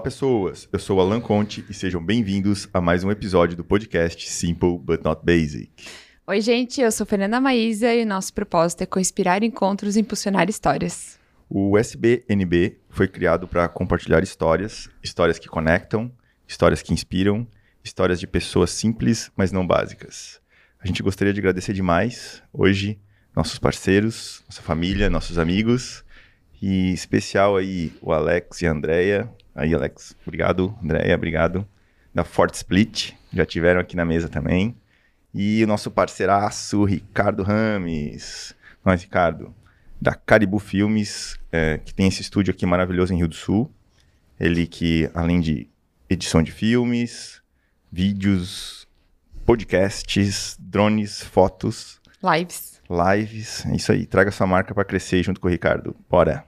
Olá, pessoas. Eu sou Alan Conte e sejam bem-vindos a mais um episódio do podcast Simple But Not Basic. Oi, gente. Eu sou Fernanda Maísa e nosso propósito é conspirar encontros e impulsionar histórias. O SBNB foi criado para compartilhar histórias, histórias que conectam, histórias que inspiram, histórias de pessoas simples, mas não básicas. A gente gostaria de agradecer demais hoje nossos parceiros, nossa família, nossos amigos e especial aí o Alex e a Andrea. Aí, Alex, obrigado. Andrea, obrigado. Da Fort Split, já tiveram aqui na mesa também. E o nosso parceiraço, Ricardo Rames. Nós, Ricardo, da Caribu Filmes, é, que tem esse estúdio aqui maravilhoso em Rio do Sul. Ele que, além de edição de filmes, vídeos, podcasts, drones, fotos. Lives. Lives. É isso aí. Traga sua marca para crescer junto com o Ricardo. Bora.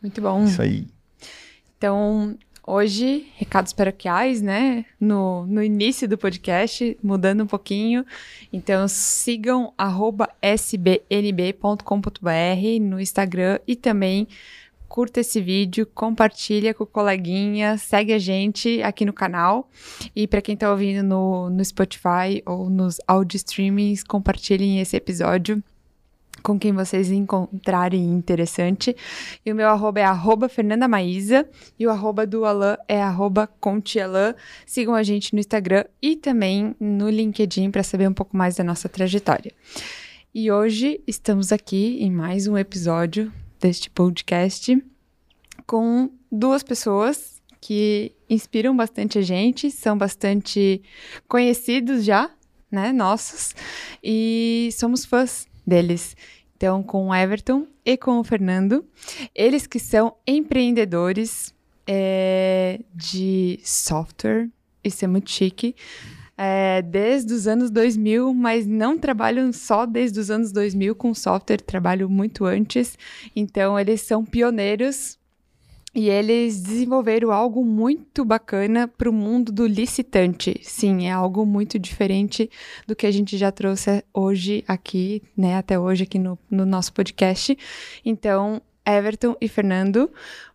Muito bom. Isso aí. Então, hoje, recados paroquiais, né? No, no início do podcast, mudando um pouquinho. Então, sigam sbnb.com.br no Instagram e também curta esse vídeo, compartilha com o coleguinha, segue a gente aqui no canal. E para quem está ouvindo no, no Spotify ou nos audio streamings, compartilhem esse episódio com quem vocês encontrarem interessante. E o meu arroba é arroba Fernanda Maísa e o arroba do Alan é arroba Contialan. Sigam a gente no Instagram e também no LinkedIn para saber um pouco mais da nossa trajetória. E hoje estamos aqui em mais um episódio deste podcast com duas pessoas que inspiram bastante a gente, são bastante conhecidos já, né, nossos, e somos fãs deles. Então, com o Everton e com o Fernando, eles que são empreendedores é, de software, isso é muito chique, é, desde os anos 2000, mas não trabalham só desde os anos 2000 com software, trabalham muito antes. Então, eles são pioneiros e eles desenvolveram algo muito bacana para o mundo do licitante. Sim, é algo muito diferente do que a gente já trouxe hoje aqui, né? Até hoje aqui no, no nosso podcast. Então, Everton e Fernando,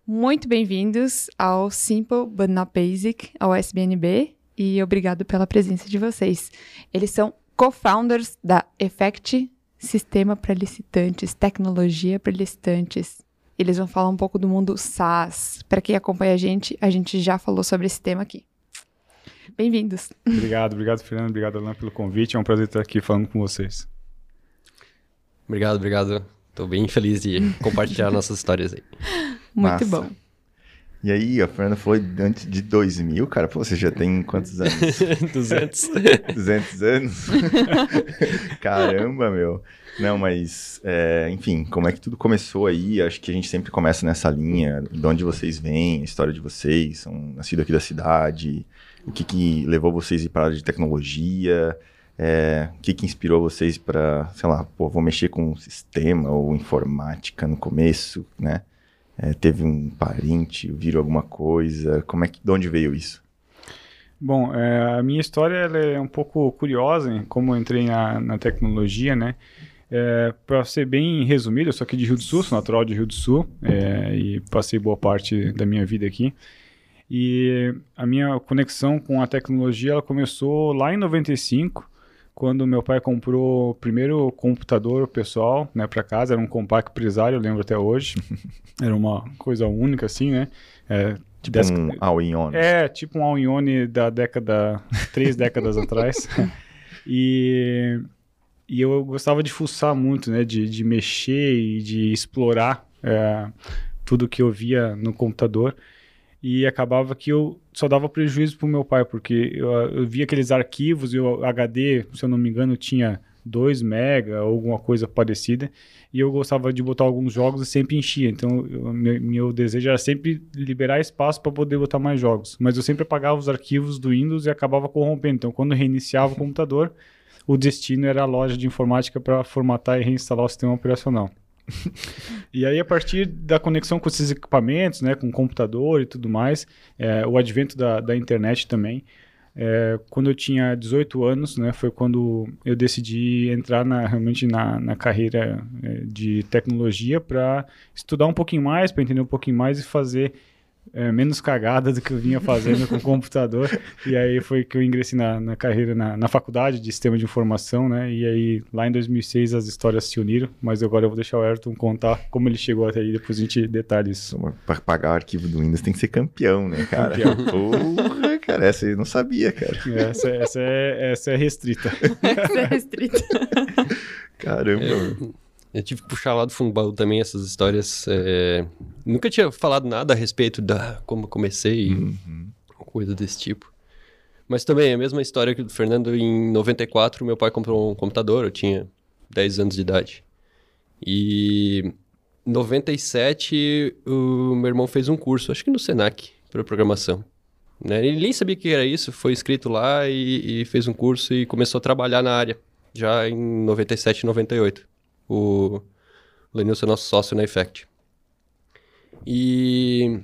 muito bem-vindos ao Simple But Not Basic, ao SBNB, e obrigado pela presença de vocês. Eles são co-founders da Effect Sistema para Licitantes, Tecnologia para Licitantes. Eles vão falar um pouco do mundo SaaS. Para quem acompanha a gente, a gente já falou sobre esse tema aqui. Bem-vindos. Obrigado, obrigado, Fernando. Obrigado, Alan, pelo convite. É um prazer estar aqui falando com vocês. Obrigado, obrigado. Estou bem feliz de compartilhar nossas histórias aí. Muito Massa. bom. E aí, a Fernanda falou antes de 2000, cara. Pô, você já tem quantos anos? 200. 200 anos? Caramba, meu. Não, mas, é, enfim, como é que tudo começou aí? Acho que a gente sempre começa nessa linha, de onde vocês vêm, a história de vocês, são nascidos aqui da cidade, o que, que levou vocês a ir para a área de tecnologia, é, o que, que inspirou vocês para, sei lá, pô, vou mexer com sistema ou informática no começo, né? É, teve um parente, viram alguma coisa, como é que, de onde veio isso? Bom, é, a minha história é um pouco curiosa, em como eu entrei na, na tecnologia, né? É, para ser bem resumido, eu sou aqui de Rio do Sul, sou natural de Rio do Sul é, e passei boa parte da minha vida aqui. E a minha conexão com a tecnologia ela começou lá em 95, quando meu pai comprou o primeiro computador pessoal né, para casa. Era um Compaq Presário, eu lembro até hoje. Era uma coisa única assim, né? É, Tipo um all-in-on. É, tipo um all-in-on da década, três décadas atrás. E, e eu gostava de fuçar muito, né? De, de mexer e de explorar é, tudo que eu via no computador. E acabava que eu só dava prejuízo pro meu pai, porque eu, eu via aqueles arquivos e o HD, se eu não me engano, tinha 2 mega ou alguma coisa parecida. E eu gostava de botar alguns jogos e sempre enchia. Então, eu, meu, meu desejo era sempre liberar espaço para poder botar mais jogos. Mas eu sempre apagava os arquivos do Windows e acabava corrompendo. Então, quando reiniciava o computador, o destino era a loja de informática para formatar e reinstalar o sistema operacional. E aí, a partir da conexão com esses equipamentos, né, com o computador e tudo mais, é, o advento da, da internet também, é, quando eu tinha 18 anos, né, foi quando eu decidi entrar na, realmente na, na carreira é, de tecnologia para estudar um pouquinho mais, para entender um pouquinho mais e fazer é, menos cagada do que eu vinha fazendo com o computador. E aí foi que eu ingressei na, na carreira na, na, faculdade de sistema de informação, né? E aí lá em 2006 as histórias se uniram, mas agora eu vou deixar o Ayrton contar como ele chegou até aí, depois a gente detalha isso. Para pagar o arquivo do Windows tem que ser campeão, né, cara? Campeão. Porra, cara, essa eu não sabia, cara. Essa, essa, é, essa é restrita. essa é restrita. Caramba. É. Eu tive que puxar lá do fundo do baú também essas histórias. É... Nunca tinha falado nada a respeito da como comecei, uhum. coisa desse tipo. Mas também a mesma história que do Fernando. Em 94, meu pai comprou um computador, eu tinha 10 anos de idade. E em 97, o meu irmão fez um curso, acho que no Senac, para programação. Né? Ele nem sabia o que era isso, foi inscrito lá e, e fez um curso e começou a trabalhar na área, já em 97, 98 o Lenilson é nosso sócio na Effect. E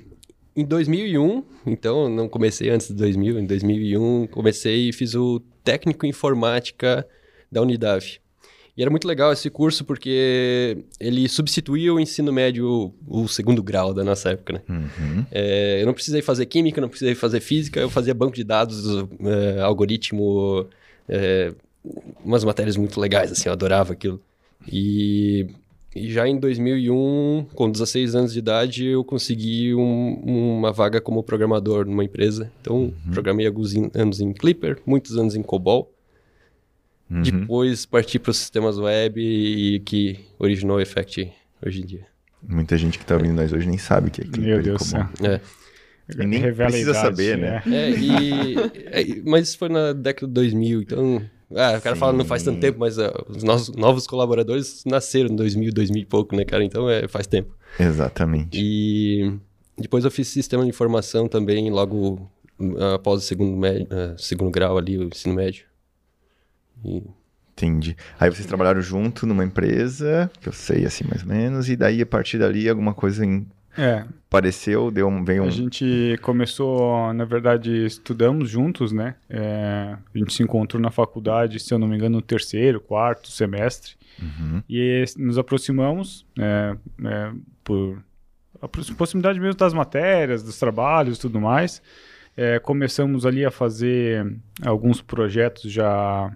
em 2001, então não comecei antes de 2000, em 2001 comecei e fiz o técnico informática da Unidav. E era muito legal esse curso porque ele substituía o ensino médio, o segundo grau da nossa época, né? Uhum. É, eu não precisei fazer química, não precisei fazer física, eu fazia banco de dados, é, algoritmo, é, umas matérias muito legais, assim, eu adorava aquilo. E, e já em 2001, com 16 anos de idade, eu consegui um, uma vaga como programador numa empresa. Então, uhum. programei alguns anos em Clipper, muitos anos em COBOL. Uhum. Depois parti para os sistemas web e, que originou o Effect hoje em dia. Muita gente que está ouvindo nós hoje nem sabe o que é Clipper Meu Deus do céu. É. E nem Revela precisa idade, saber, né? É, e, é, mas isso foi na década de 2000, então ah, o cara Sim. fala não faz tanto tempo, mas uh, os nossos novos colaboradores nasceram em 2000, 2000 e pouco, né, cara? Então é, faz tempo. Exatamente. E depois eu fiz sistema de informação também, logo uh, após o segundo, médio, uh, segundo grau ali, o ensino médio. E... Entendi. Aí vocês trabalharam junto numa empresa, que eu sei assim mais ou menos, e daí a partir dali alguma coisa em é. Pareceu, deu um, veio um... A gente começou, na verdade, estudamos juntos, né? É, a gente se encontrou na faculdade, se eu não me engano, no terceiro, quarto semestre. Uhum. E nos aproximamos é, é, por a proximidade mesmo das matérias, dos trabalhos e tudo mais. É, começamos ali a fazer alguns projetos já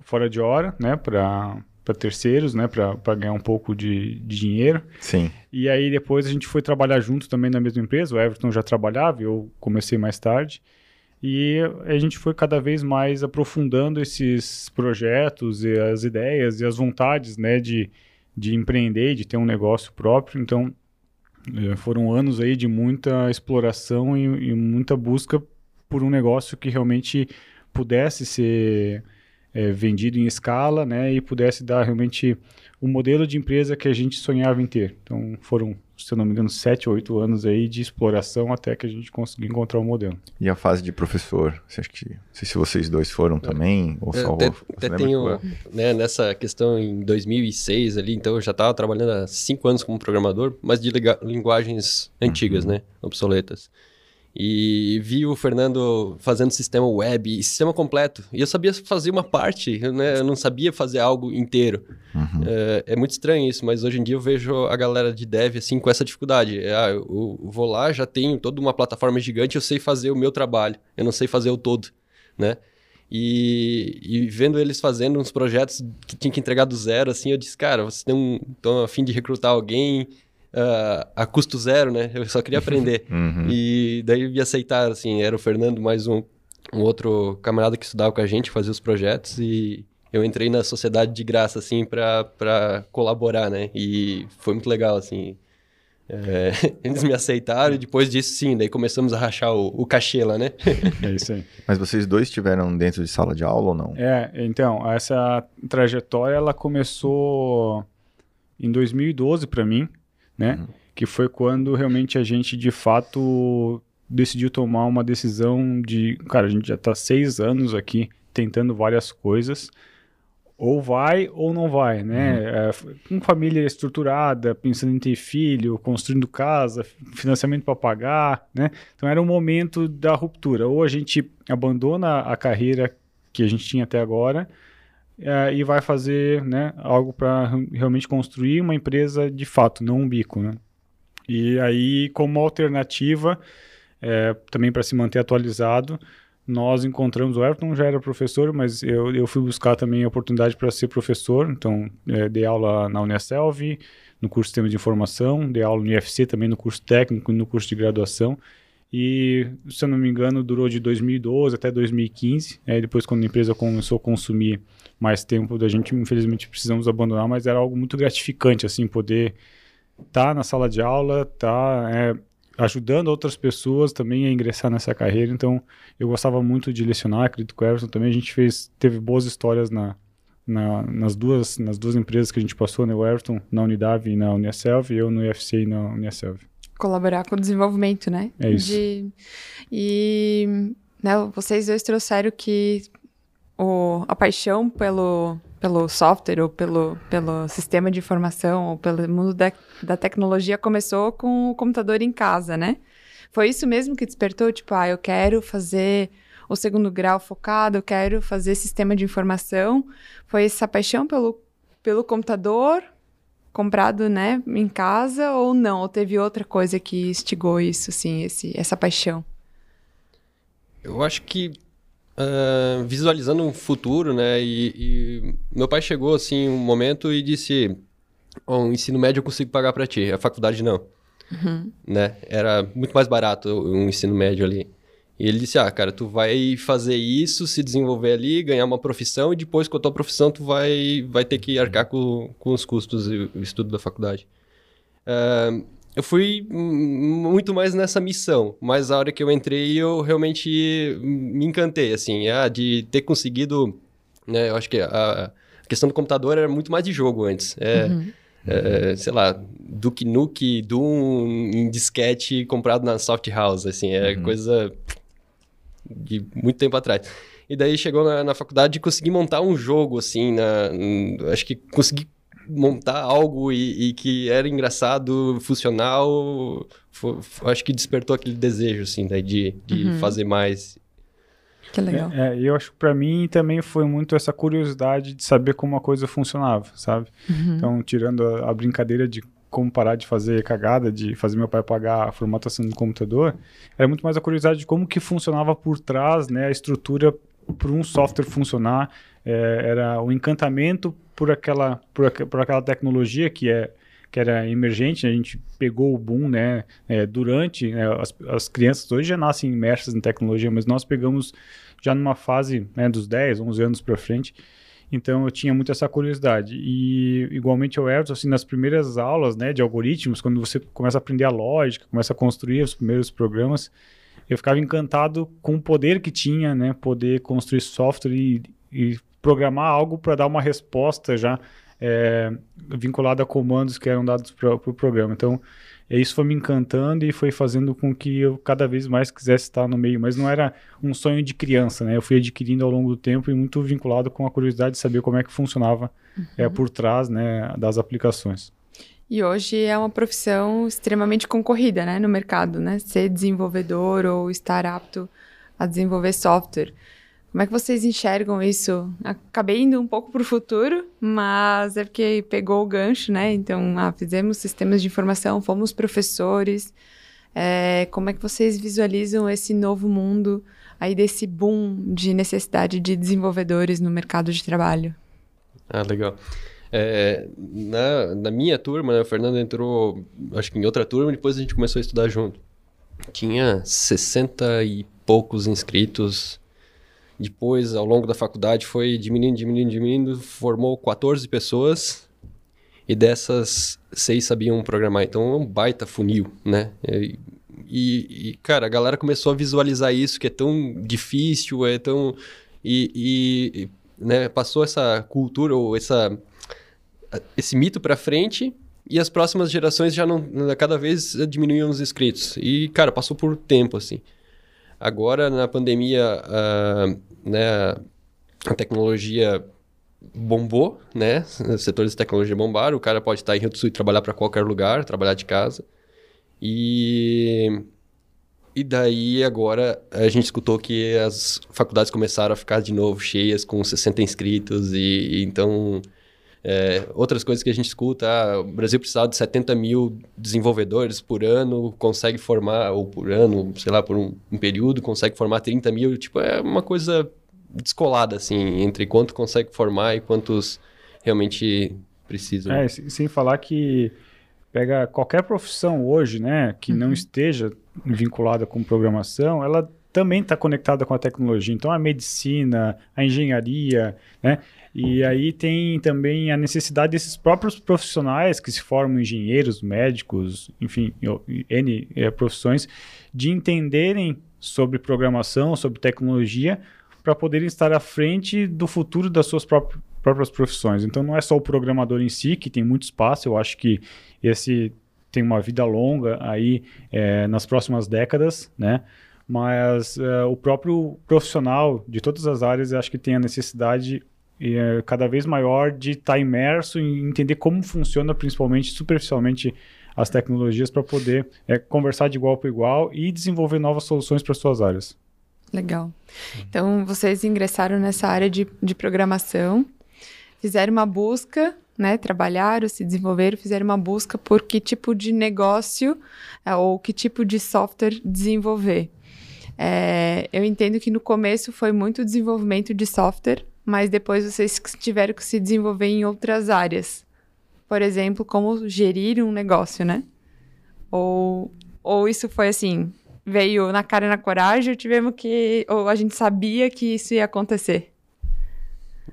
fora de hora, né? Para para terceiros, né, para ganhar um pouco de, de, dinheiro. Sim. E aí depois a gente foi trabalhar junto também na mesma empresa. O Everton já trabalhava, eu comecei mais tarde. E a gente foi cada vez mais aprofundando esses projetos e as ideias e as vontades, né, de, de empreender, de ter um negócio próprio. Então, eh, foram anos aí de muita exploração e, e muita busca por um negócio que realmente pudesse ser é, vendido em escala, né, e pudesse dar realmente o modelo de empresa que a gente sonhava em ter. Então foram, se eu não me engano, sete ou oito anos aí de exploração até que a gente conseguiu encontrar o um modelo. E a fase de professor, você acha que, não sei se vocês dois foram também, ou só até, até tenho, né, nessa questão em 2006 ali, então eu já estava trabalhando há cinco anos como programador, mas de linguagens antigas, uhum. né, obsoletas. E vi o Fernando fazendo sistema web, sistema completo. E eu sabia fazer uma parte, né? Eu não sabia fazer algo inteiro. Uhum. É, é, muito estranho isso, mas hoje em dia eu vejo a galera de dev assim com essa dificuldade. É, ah, eu vou lá, já tenho toda uma plataforma gigante, eu sei fazer o meu trabalho. Eu não sei fazer o todo, né? E, e, vendo eles fazendo uns projetos que tinha que entregar do zero, assim, eu disse, cara, vocês estão a fim de recrutar alguém, uh, a custo zero, né? Eu só queria aprender. Uhum. E daí me aceitaram, assim, era o Fernando mais um, um outro camarada que estudava com a gente, fazia os projetos e eu entrei na sociedade de graça, assim, para colaborar, né? E foi muito legal, assim. É, eles me aceitaram e depois disso, sim, daí começamos a rachar o, o cachê lá, né? É isso aí. Mas vocês dois estiveram dentro de sala de aula ou não? É, então, essa trajetória, ela começou em 2012 para mim, né? Uhum. Que foi quando realmente a gente, de fato, decidiu tomar uma decisão de, cara, a gente já está seis anos aqui tentando várias coisas, ou vai ou não vai, né? Uhum. É, com família estruturada, pensando em ter filho, construindo casa, financiamento para pagar, né? Então era o momento da ruptura. Ou a gente abandona a carreira que a gente tinha até agora, é, e vai fazer né, algo para realmente construir uma empresa de fato, não um bico. Né? E aí, como alternativa, é, também para se manter atualizado, nós encontramos, o Everton já era professor, mas eu, eu fui buscar também a oportunidade para ser professor, então é, dei aula na Unicelv, no curso de Sistema de Informação, dei aula no IFC também no curso técnico e no curso de graduação, e, se eu não me engano, durou de 2012 até 2015, aí depois quando a empresa começou a consumir mais tempo da gente, infelizmente precisamos abandonar, mas era algo muito gratificante, assim, poder estar tá na sala de aula. Tá, é, ajudando outras pessoas também a ingressar nessa carreira. Então, eu gostava muito de lecionar, acredito que o Everson também. A gente fez, teve boas histórias na, na, nas, duas, nas duas empresas que a gente passou, né? O Everton na Unidav e na Uniaselv, e eu no UFC e na Uniaselv. Colaborar com o desenvolvimento, né? É isso. De, e né, vocês dois trouxeram que o, a paixão pelo, pelo software ou pelo, pelo sistema de informação ou pelo mundo da, da tecnologia começou com o computador em casa, né? Foi isso mesmo que despertou? Tipo, ah, eu quero fazer o segundo grau focado, eu quero fazer sistema de informação. Foi essa paixão pelo, pelo computador comprado, né, em casa ou não? Ou teve outra coisa que instigou isso, assim, esse, essa paixão? Eu acho que uh, visualizando um futuro, né? E, e, meu pai chegou assim um momento e disse: oh, "O ensino médio eu consigo pagar para ti, a faculdade não." Uhum. Né? Era muito mais barato um ensino médio ali. E ele disse: Ah, cara, tu vai fazer isso, se desenvolver ali, ganhar uma profissão, e depois com a tua profissão tu vai, vai ter que arcar com, com os custos e o estudo da faculdade. Uh, eu fui muito mais nessa missão, mas a hora que eu entrei eu realmente me encantei, assim, ah, de ter conseguido, né, eu acho que a, a questão do computador era muito mais de jogo antes, é, uhum. é sei lá, Duke Nuke, Doom em disquete comprado na Soft House, assim, é uhum. coisa de muito tempo atrás. E daí chegou na, na faculdade e consegui montar um jogo, assim, na, acho que consegui montar algo e, e, que era engraçado, funcional, foi, acho que despertou aquele desejo, assim, né, de, de uhum. fazer mais. Que legal. É, é, eu acho que para mim também foi muito essa curiosidade de saber como a coisa funcionava, sabe? Uhum. Então, tirando a, a, brincadeira de como parar de fazer cagada, de fazer meu pai pagar a formatação do computador, era muito mais a curiosidade de como que funcionava por trás, né, a estrutura para um software funcionar, é, era o encantamento por aquela, por, por aquela tecnologia que é que era emergente, a gente pegou o boom, né, é, durante, né, as, as crianças hoje já nascem imersas em tecnologia, mas nós pegamos já numa fase né, dos 10, 11 anos para frente, então eu tinha muito essa curiosidade. E igualmente o Everton, assim, nas primeiras aulas né, de algoritmos, quando você começa a aprender a lógica, começa a construir os primeiros programas, eu ficava encantado com o poder que tinha, né, poder construir software e, e programar algo para dar uma resposta já é, vinculada a comandos que eram dados para o pro programa. Então, isso foi me encantando e foi fazendo com que eu cada vez mais quisesse estar no meio. Mas não era um sonho de criança, né? Eu fui adquirindo ao longo do tempo e muito vinculado com a curiosidade de saber como é que funcionava uhum. é, por trás né, das aplicações. E hoje é uma profissão extremamente concorrida né, no mercado, né? Ser desenvolvedor ou estar apto a desenvolver software. Como é que vocês enxergam isso? Acabei indo um pouco para o futuro, mas é porque pegou o gancho, né? Então, ah, fizemos sistemas de informação, fomos professores. É, como é que vocês visualizam esse novo mundo aí desse boom de necessidade de desenvolvedores no mercado de trabalho? Ah, legal. É, na, na minha turma, né, o Fernando entrou, acho que em outra turma, depois a gente começou a estudar junto. Tinha 60 e poucos inscritos depois, ao longo da faculdade, foi diminuindo, diminuindo, diminuindo, formou 14 pessoas e dessas, seis sabiam programar. Então, é um baita funil, né? E, e, cara, a galera começou a visualizar isso, que é tão difícil, é tão... E, e né, passou essa cultura, ou essa, esse mito para frente e as próximas gerações já não cada vez diminuíam os inscritos e cara passou por tempo assim Agora, na pandemia, uh, né, a tecnologia bombou, né? Os setores de tecnologia bombaram. O cara pode estar em Rio do Sul e trabalhar para qualquer lugar, trabalhar de casa. E e daí agora a gente escutou que as faculdades começaram a ficar de novo cheias com 60 inscritos e, e então É, outras coisas que a gente escuta, ah, o Brasil precisava de 70 mil desenvolvedores por ano, consegue formar, ou por ano, sei lá, por um, um período, consegue formar 30 mil. Tipo, é uma coisa descolada, assim, entre quanto consegue formar e quantos realmente precisam. É, sem falar que pega qualquer profissão hoje, né, que uhum. não esteja vinculada com programação, ela também está conectada com a tecnologia. Então, a medicina, a engenharia, né? E aí tem também a necessidade desses próprios profissionais que se formam engenheiros, médicos, enfim, N é, profissões, de entenderem sobre programação, sobre tecnologia, para poderem estar à frente do futuro das suas próprias, próprias profissões. Então não é só o programador em si, que tem muito espaço, eu acho que esse tem uma vida longa aí é, nas próximas décadas, né? Mas é, o próprio profissional de todas as áreas, acho que tem a necessidade é, cada vez maior de estar tá imerso em entender como funciona, principalmente superficialmente, as tecnologias para poder é, conversar de igual para igual e desenvolver novas soluções para suas áreas. Legal. Então, vocês ingressaram nessa área de, de programação, fizeram uma busca, né? Trabalharam, se desenvolveram, fizeram uma busca por que tipo de negócio ou que tipo de software desenvolver. É, eu entendo que no começo foi muito desenvolvimento de software, mas depois vocês tiveram que se desenvolver em outras áreas. Por exemplo, como gerir um negócio, né? Ou, ou isso foi assim, veio na cara e na coragem, tivemos que. Ou a gente sabia que isso ia acontecer?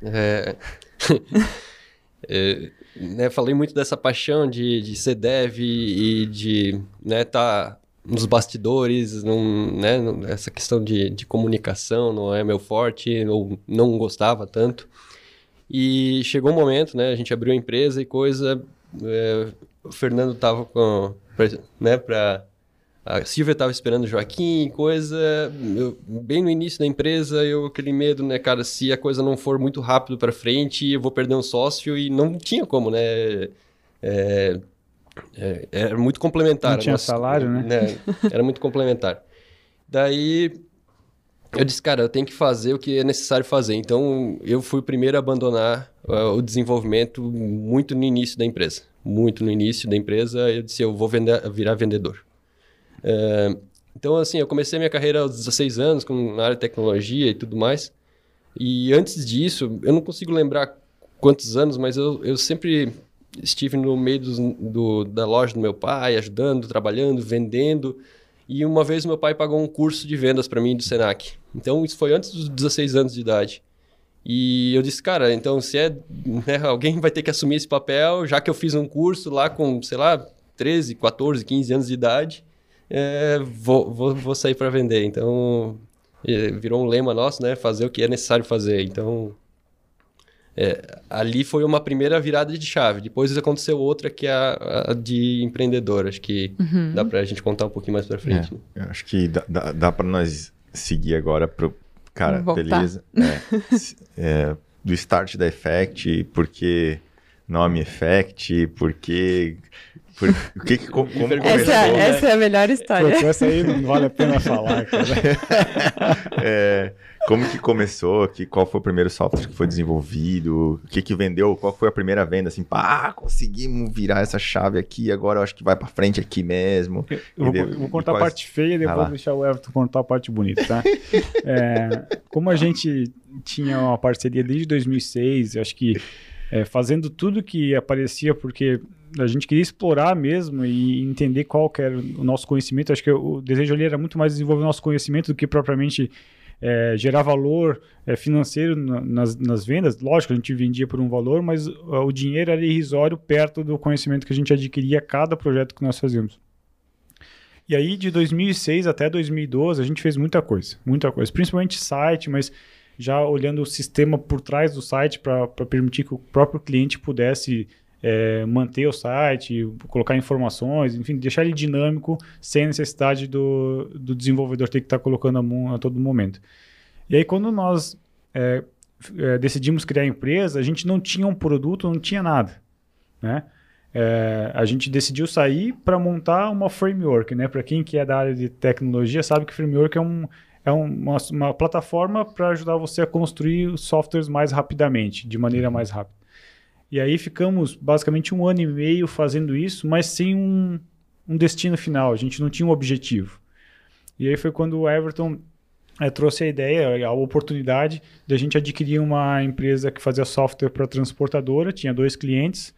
É. é né, falei muito dessa paixão de, de ser dev e de né, tá nos bastidores, né, essa questão de, de comunicação não é meu forte, ou não gostava tanto. E chegou um momento, né, a gente abriu a empresa e coisa, é, o Fernando tava com, né, para a Silvia estava esperando o Joaquim, coisa. Eu, bem no início da empresa, eu aquele medo, né, cara, se a coisa não for muito rápido para frente, eu vou perder um sócio e não tinha como, né? É, é, era muito complementar. Não tinha nossa, salário, né? né? Era muito complementar. Daí eu disse, cara, eu tenho que fazer o que é necessário fazer. Então eu fui o primeiro a abandonar uh, o desenvolvimento muito no início da empresa. Muito no início da empresa, eu disse, eu vou vender, virar vendedor. É, então, assim, eu comecei minha carreira aos 16 anos, com, na área de tecnologia e tudo mais. E antes disso, eu não consigo lembrar quantos anos, mas eu, eu sempre estive no meio do, da loja do meu pai, ajudando, trabalhando, vendendo. E uma vez meu pai pagou um curso de vendas para mim do Senac. Então, isso foi antes dos 16 anos de idade. E eu disse, cara, então se é. Né, alguém vai ter que assumir esse papel, já que eu fiz um curso lá com, sei lá, 13, 14, 15 anos de idade é, vou, vou, vou sair para vender. Então, é, virou um lema nosso, né? Fazer o que é necessário fazer. Então, é, ali foi uma primeira virada de chave. Depois aconteceu outra que é a, a de empreendedor. Acho que uhum. dá para a gente contar um pouquinho mais para frente. É, né? acho que dá, dá, dá para nós seguir agora pro cara, beleza? É, é, do start da Effect, porque nome Effect, porque por, o que, que como, como essa, começou, né? essa é a melhor história. Pô, essa aí não vale a pena falar, cara. é, como que começou? Que, qual foi o primeiro software que foi desenvolvido? O que que vendeu? Qual foi a primeira venda? Assim, pá, conseguimos virar essa chave aqui, agora eu acho que vai para frente aqui mesmo. Eu vou, vou contar a parte feia e depois deixar o Everton contar a parte bonita, tá? é, como a gente tinha uma parceria desde 2006, acho que é, fazendo tudo que aparecia, porque a gente queria explorar mesmo e entender qual era o nosso conhecimento. Acho que o desejo ali era muito mais desenvolver o nosso conhecimento do que propriamente é, gerar valor é, financeiro nas, nas, vendas. Lógico, a gente vendia por um valor, mas o dinheiro era irrisório perto do conhecimento que a gente adquiria a cada projeto que nós fazíamos. E aí, de 2006 até 2012, a gente fez muita coisa, muita coisa, principalmente site, mas já olhando o sistema por trás do site para permitir que o próprio cliente pudesse é, manter o site, colocar informações, enfim, deixar ele dinâmico sem necessidade do, do desenvolvedor ter que estar tá colocando a mão a todo momento. E aí, quando nós é, é, decidimos criar a empresa, a gente não tinha um produto, não tinha nada, né? É, a gente decidiu sair para montar uma framework, né? Para quem que é da área de tecnologia sabe que framework é, um, é uma, uma plataforma para ajudar você a construir softwares mais rapidamente, de maneira mais rápida. E aí ficamos basicamente um ano e meio fazendo isso, mas sem um, um destino final. A gente não tinha um objetivo. E aí foi quando o Everton é, trouxe a ideia, a oportunidade de a gente adquirir uma empresa que fazia software para transportadora, tinha dois clientes,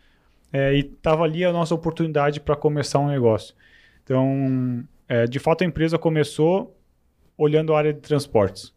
é, e estava ali a nossa oportunidade para começar um negócio. Então, é, de fato, a empresa começou olhando a área de transportes.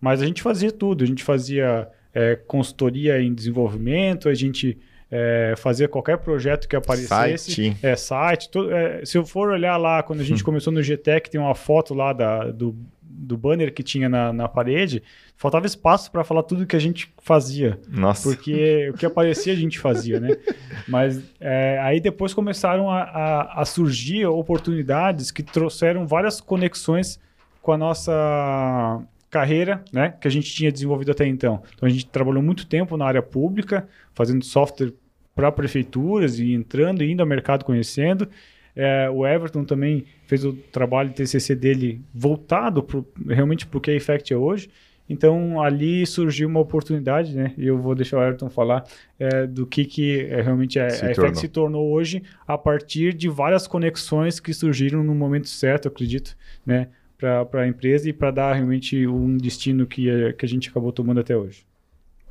Mas a gente fazia tudo, a gente fazia é, consultoria em desenvolvimento, a gente é, fazia qualquer projeto que aparecesse. Site. É, site. Tudo, é, se eu for olhar lá, quando a gente começou no GTEC, tem uma foto lá da, do, do banner que tinha na, na parede, faltava espaço para falar tudo que a gente fazia. Nossa. Porque o que aparecia a gente fazia, né? Mas é, aí depois começaram a, a, a surgir oportunidades que trouxeram várias conexões com a nossa carreira, né, que a gente tinha desenvolvido até então. Então a gente trabalhou muito tempo na área pública, fazendo software para prefeituras e entrando e indo ao mercado conhecendo. É, o Everton também fez o trabalho TCC dele voltado pro, realmente para o que a Effect é hoje. Então ali surgiu uma oportunidade, né? E eu vou deixar o Everton falar é, do que, que é, realmente a, Se a Effect tornou. se tornou hoje a partir de várias conexões que surgiram no momento certo, acredito, né? Para a empresa e para dar realmente um destino que, a- que a gente acabou tomando até hoje.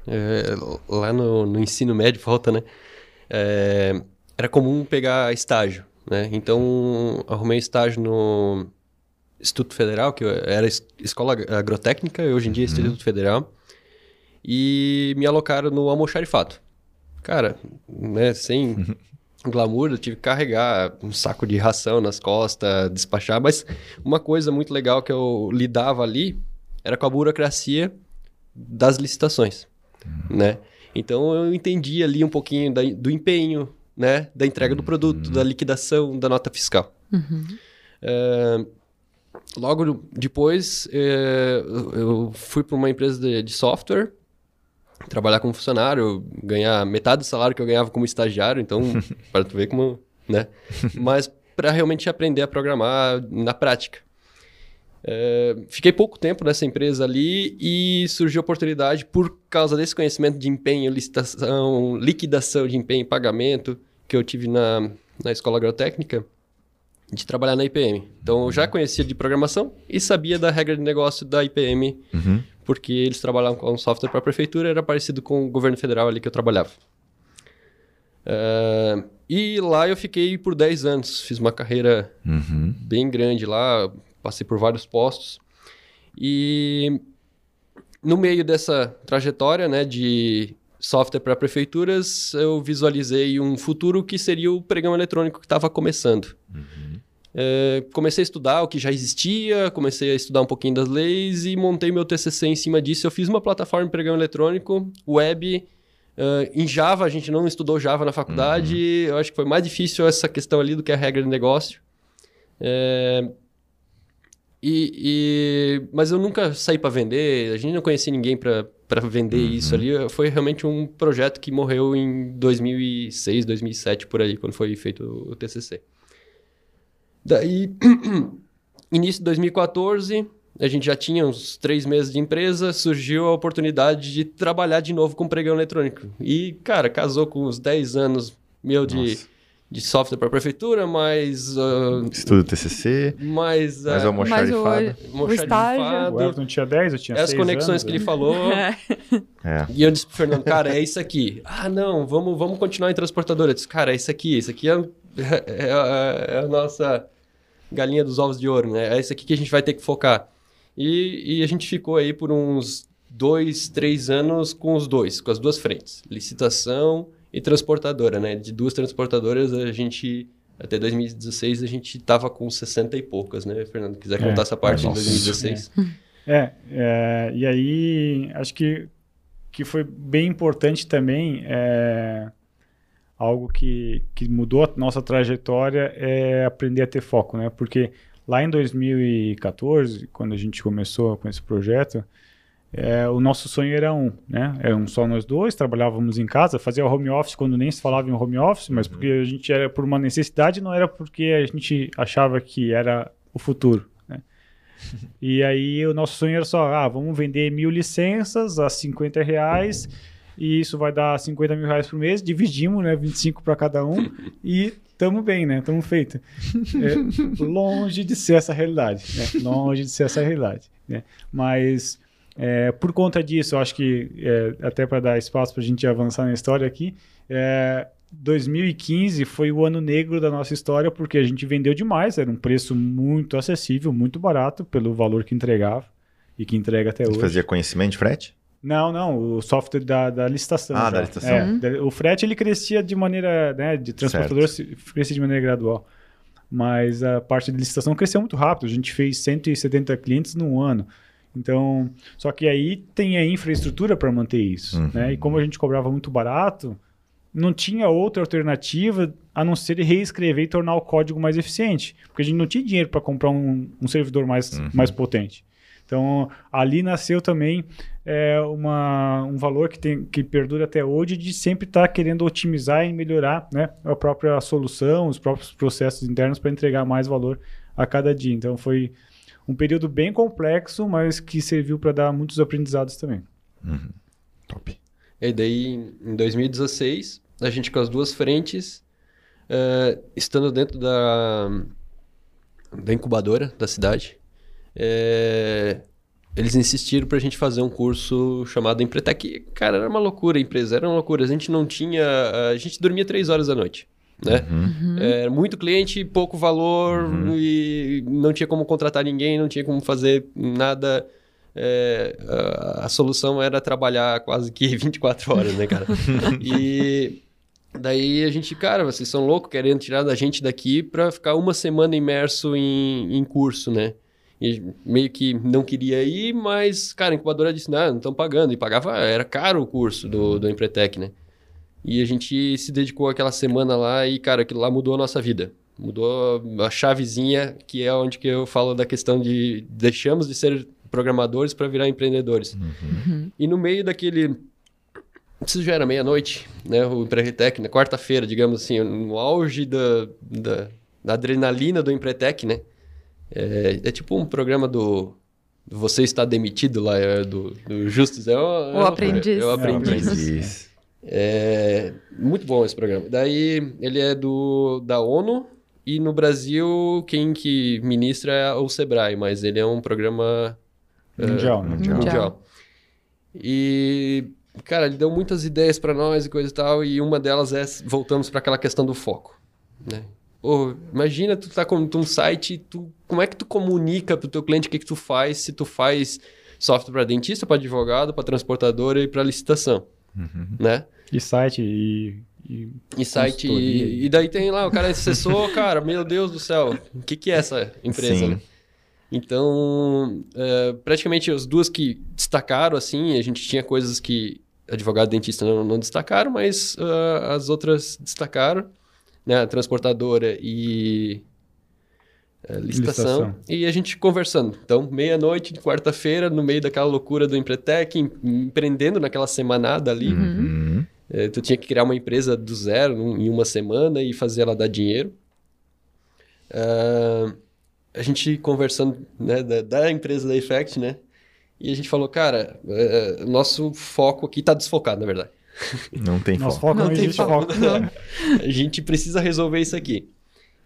É, lá no, no ensino médio, falta, né? É, era comum pegar estágio, né? Então, arrumei estágio no Instituto Federal, que era es- escola agrotécnica, e hoje em dia é Instituto Federal. E me alocaram no almoxarifato. Cara, né, sem glamour, eu tive que carregar um saco de ração nas costas, despachar, mas uma coisa muito legal que eu lidava ali era com a burocracia das licitações, né? Então eu entendi ali um pouquinho da- do empenho, né? Da entrega do produto, da liquidação, da nota fiscal. É, logo no- depois, é, eu eu fui para uma empresa de, de software, trabalhar como funcionário, ganhar metade do salário que eu ganhava como estagiário, então, para tu ver como, né? Mas para realmente aprender a programar na prática. É, fiquei pouco tempo nessa empresa ali e surgiu a oportunidade, por causa desse conhecimento de empenho, licitação, liquidação de empenho e pagamento que eu tive na, na escola agrotécnica, de trabalhar na IPM. Então eu já conhecia de programação e sabia da regra de negócio da IPM, Uhum. Porque eles trabalhavam com um software para a prefeitura, era parecido com o governo federal ali que eu trabalhava. É, e lá eu fiquei por 10 anos, fiz uma carreira Uhum. bem grande lá, passei por vários postos. E no meio dessa trajetória, né, de software para prefeituras, eu visualizei um futuro que seria o pregão eletrônico que estava começando. É, comecei a estudar o que já existia, comecei a estudar um pouquinho das leis e montei meu TCC em cima disso. Eu fiz uma plataforma de pregão eletrônico, web, é, em Java. A gente não estudou Java na faculdade. Eu acho que foi mais difícil essa questão ali do que a regra de negócio. É, e, e- mas eu nunca saí para vender, a gente não conhecia ninguém para vender isso ali. Foi realmente um projeto que morreu em 2006, 2007, por aí, quando foi feito o TCC. Daí, início de 2014, a gente já tinha uns três meses de empresa, surgiu a oportunidade de trabalhar de novo com pregão eletrônico. E, cara, casou com uns 10 anos meu de, Nossa. de software para prefeitura, mais... ah, Estudo TCC, mais... mais ah, almoxarifado. Mas o estágio- O Everton tinha 10, eu tinha as 6 conexões anos, que ele né? falou. É. E eu disse pro Fernando, cara, é isso aqui. Ah, não, vamos, vamos continuar em transportadora. Eu disse, cara, é isso aqui. Isso aqui é, é, a- é a nossa galinha dos ovos de ouro, né? É isso aqui que a gente vai ter que focar. E, e a gente ficou aí por uns dois, três anos com os dois, com as duas frentes. Licitação e transportadora, né? De duas transportadoras, a gente... Até 2016 a gente tava com 60 e poucas, né, Fernando? Quiser É. contar essa parte de Nossa. 2016. É, é, e aí acho que, que foi bem importante também, é, algo que, que mudou a nossa trajetória é aprender a ter foco, né? Porque lá em 2014, quando a gente começou com esse projeto, é, o nosso sonho era um, né? Eram só nós dois, trabalhávamos em casa, fazia home office quando nem se falava em home office, mas porque a gente era por uma necessidade, não era porque a gente achava que era o futuro, né? E aí o nosso sonho era só, ah, vamos vender mil licenças a 50 reais e isso vai dar 50 mil reais por mês, dividimos, né? 25 para cada um e tamo bem, né? Tamo feito. É, longe de ser essa realidade, né? Longe de ser essa realidade, né? Mas é, por conta disso, eu acho que é, até para dar espaço para a gente avançar na história aqui, é, 2015 foi o ano negro da nossa história porque a gente vendeu demais, era um preço muito acessível, muito barato pelo valor que entregava e que entrega até Você hoje. fazia conhecimento de frete? Não, não, o software da, da licitação. Ah, já. da licitação. É, Uhum. O frete ele crescia de maneira, né, de transportador se- crescia de maneira gradual. Mas a parte de licitação cresceu muito rápido. A gente fez 170 clientes num ano. Então, só que aí tem a infraestrutura para manter isso, Uhum. né? E como a gente cobrava muito barato, não tinha outra alternativa a não ser reescrever e tornar o código mais eficiente, porque a gente não tinha dinheiro para comprar um, um servidor mais, Uhum. mais potente. Então, ali nasceu também é, uma, um valor que, tem, que perdura até hoje de sempre estar querendo otimizar e melhorar né, a própria solução, os próprios processos internos para entregar mais valor a cada dia. Então, foi um período bem complexo, mas que serviu para dar muitos aprendizados também. Top. E daí, em 2016, a gente com as duas frentes, eh, estando dentro da, da incubadora da cidade, eh, eles insistiram pra gente fazer um curso chamado Empretec. Cara, era uma loucura a empresa, era uma loucura. A gente não tinha... A gente dormia três horas da noite, né? Era muito cliente, pouco valor e não tinha como contratar ninguém, não tinha como fazer nada. É, a, a solução era trabalhar quase que 24 horas, né, cara? e daí a gente, cara, vocês são loucos querendo tirar da gente daqui pra ficar uma semana imerso em, em curso, né? E meio que não queria ir, mas, cara, a incubadora disse, não, não estão pagando. E pagava, era caro o curso do, do Empretec, né? E a gente se dedicou aquela semana lá e, cara, aquilo lá mudou a nossa vida. Mudou a chavezinha, que é onde que eu falo da questão de deixamos de ser programadores para virar empreendedores. E no meio daquele... Isso já era meia-noite, né? O Empretec, na quarta-feira, digamos assim, no auge da, da, da adrenalina do Empretec, né? É, é tipo um programa do... Você está demitido lá, é, do, do Justus. É uma- é uma- Aprendiz. É o É o aprendiz. É muito bom esse programa. Daí ele é do da ONU e no Brasil quem que ministra é o Sebrae, mas ele é um programa Mundial, né? mundial. mundial. E cara, ele deu muitas ideias pra nós e coisa e tal, e uma delas é voltamos para aquela questão do foco, né? Pô, imagina tu tá com um site, tu, como é que tu comunica pro teu cliente o que que tu faz, se tu faz software para dentista, para advogado, para transportadora e para licitação, né? E site e, e E site. E, e daí tem lá, o cara acessou, cara, meu Deus do céu, o que, que é essa empresa, Sim. né? Então, é, praticamente as duas que destacaram, assim, a gente tinha coisas que advogado e dentista não, não destacaram, mas ah, as outras destacaram, né? Transportadora e é, licitação. Licitação. E a gente conversando. Então, meia-noite de quarta-feira, no meio daquela loucura do Empretec, em- empreendendo naquela semanada ali. Uhum. É, tu tinha que criar uma empresa do zero num- em uma semana e fazer ela dar dinheiro. Ah, a gente conversando né, da, da empresa da Effect, né? E a gente falou, cara, é, nosso foco aqui tá desfocado, na verdade. Não tem nosso foco. não, Não tem foco. foco. A gente precisa resolver isso aqui.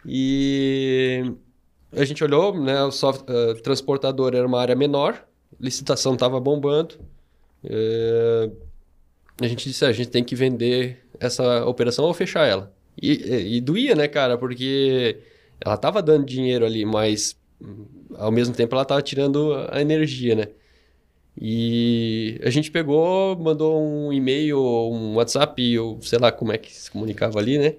E a gente olhou, né? O soft, ah, transportador era uma área menor, licitação estava bombando. É, a gente disse, "Ah, a gente tem que vender essa operação ou fechar ela. E, e, e doía, né, cara? Porque ela tava dando dinheiro ali, mas hum, ao mesmo tempo ela tava tirando a energia, né? E a gente pegou, mandou um e-mail, ou um WhatsApp, ou sei lá como é que se comunicava ali, né?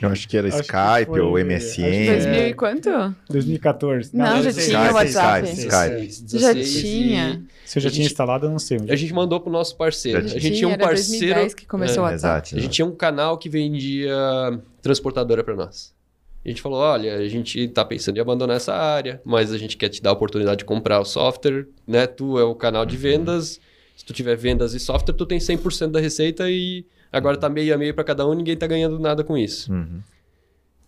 Eu acho que era Acho que Skype foi- ou que MSN. 2000 e quanto? 2014. Não, já sei. tinha Skype, WhatsApp. Skype, Skype. Já 16 tinha. Se eu já tinha instalado, eu não sei. onde. A gente mandou pro nosso parceiro. Já A gente tinha um era parceiro. 2010 que começou É, o WhatsApp. Exato. A gente tinha um canal que vendia transportadora para nós. A gente falou, olha, a gente tá pensando em abandonar essa área, mas a gente quer te dar a oportunidade de comprar o software, né? Tu é o canal de vendas. Se tu tiver vendas e software, tu tem 100% da receita e agora tá meio a meio para cada um, ninguém tá ganhando nada com isso. Uhum.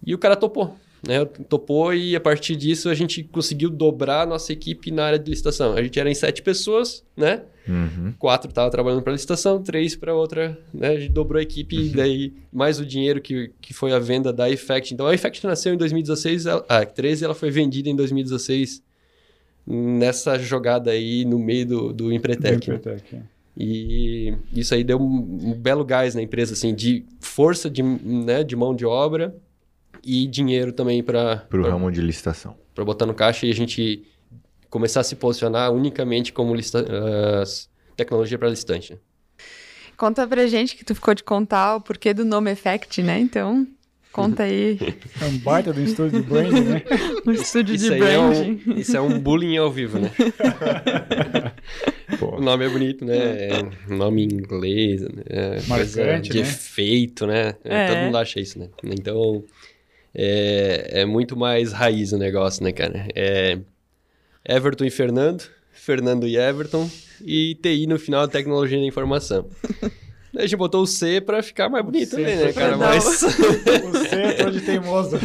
E o cara topou. Né, topou e a partir disso a gente conseguiu dobrar a nossa equipe na área de licitação. A gente era em sete pessoas, né? Uhum. Quatro estavam trabalhando para licitação, três para outra, né? A gente dobrou a equipe e daí mais o dinheiro que, que foi a venda da Effect. Então a Effect nasceu em 2016, ela, a 13 ela foi vendida em 2016 nessa jogada aí no meio do, do Empretec. né? Empretec, é. E isso aí deu um, um belo gás na empresa, assim, de força de, né, de mão de obra e dinheiro também para Pro ramo de licitação. para botar no caixa e a gente começar a se posicionar unicamente como lista, ah, tecnologia para listante. né? Conta pra gente que tu ficou de contar o porquê do nome Effect, né? Então, conta aí É um baita do estúdio de branding, né? no estúdio Isso de aí é branding. um, isso é um bullying ao vivo, né? Pô, O nome é bonito, né? É um nome em inglês, né? É coisa Marcante, de né? efeito, né? É. Todo mundo acha isso, né? Então, é, é muito mais raiz o negócio, né, cara? É Everton e Fernando, Fernando e Everton, e TI no final, tecnologia da informação. A gente botou o C pra ficar mais bonito C também, né, pra cara? Mas O centro de teimoso.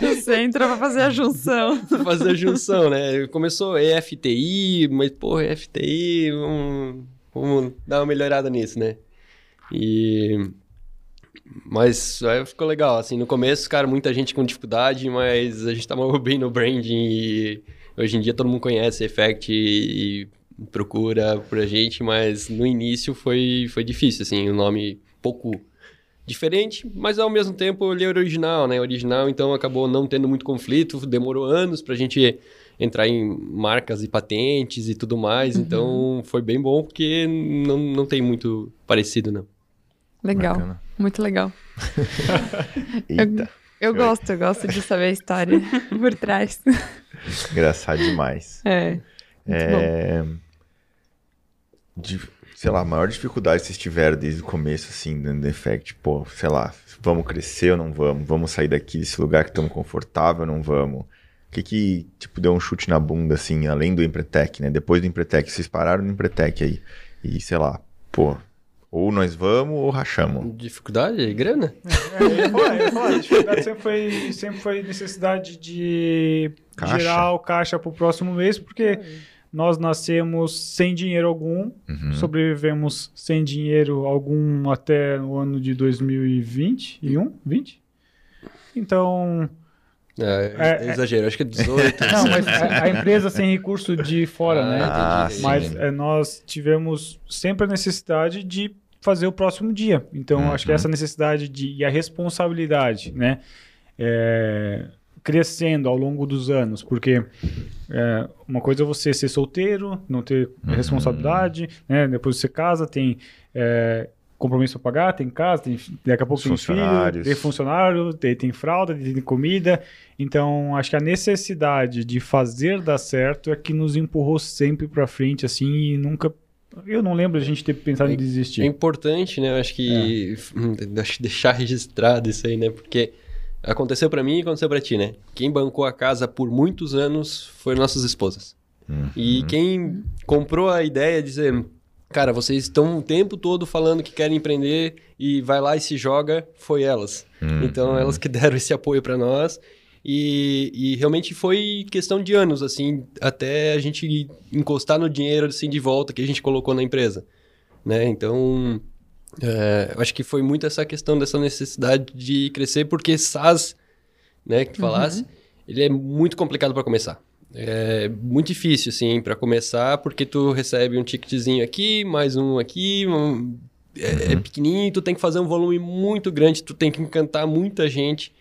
Você entra pra fazer a junção. fazer a junção, né? Começou EFTI, mas, porra, EFTI, vamos, vamos dar uma melhorada nisso, né? E... Mas aí ficou legal, assim, no começo, cara, muita gente com dificuldade, mas a gente tava bem no branding e hoje em dia todo mundo conhece Effect e, e procura por a gente, mas no início foi, foi difícil, assim, o nome pouco diferente, mas ao mesmo tempo ele é original, né? Original, então acabou não tendo muito conflito, demorou anos pra gente entrar em marcas e patentes e tudo mais, então foi bem bom porque não, não tem muito parecido, não. Legal, Bacana. Muito legal. Eita, Eu gosto, eu gosto de saber a história por trás. engraçado demais. É. É... de- sei lá, a maior dificuldade que vocês tiveram desde o começo, assim, do Effect, pô, sei lá, vamos crescer ou não vamos? Vamos sair daqui desse lugar que estamos confortável ou não vamos? O que que, tipo, deu um chute na bunda, assim, além do Empretec, né? Depois do Empretec, vocês pararam no Empretec aí. E, sei lá, pô, ou nós vamos ou rachamos. Dificuldade? Grana? É, eu ia falar, eu falar, dificuldade sempre foi, sempre foi necessidade de Caixa. gerar o caixa para o próximo mês, porque nós nascemos sem dinheiro algum, Uhum. sobrevivemos sem dinheiro algum até o ano de 2020 e 1, 20? Então, É, É, é- exagero, acho que é 18. não, mas a, a empresa sem recurso de fora, né? Ah. Mas é, nós tivemos sempre a necessidade de fazer o próximo dia. Então, Uhum. acho que essa necessidade de, e a responsabilidade, né? é, crescendo ao longo dos anos, porque é, uma coisa é você ser solteiro, não ter Uhum. responsabilidade, né? Depois você casa, tem é, compromisso para pagar, tem casa, tem, daqui a pouco tem filho, Funcionários. tem funcionário, tem, tem fralda, tem comida. Então, acho que a necessidade de fazer dar certo é que nos empurrou sempre para frente, assim, e nunca. Eu não lembro de a gente ter pensado em É desistir. importante, né? Eu acho que que deixar registrado isso aí, né? Porque aconteceu pra mim e aconteceu pra ti, né? Quem bancou a casa por muitos anos foram nossas esposas. Uhum. E quem comprou a ideia de dizer, cara, vocês estão o tempo todo falando que querem empreender e vai lá e se joga, foi elas. Uhum. Então elas que deram esse apoio pra nós. E, e realmente foi questão de anos, assim, até a gente encostar no dinheiro assim de volta que a gente colocou na empresa, né? Então, é, eu acho que foi muito essa questão dessa necessidade de crescer, porque SaaS, né, que tu falasse, ele é muito complicado para começar. É muito difícil, assim, para começar, porque tu recebe um ticketzinho aqui, mais um aqui, um- é, é pequenininho, tu tem que fazer um volume muito grande, tu tem que encantar muita gente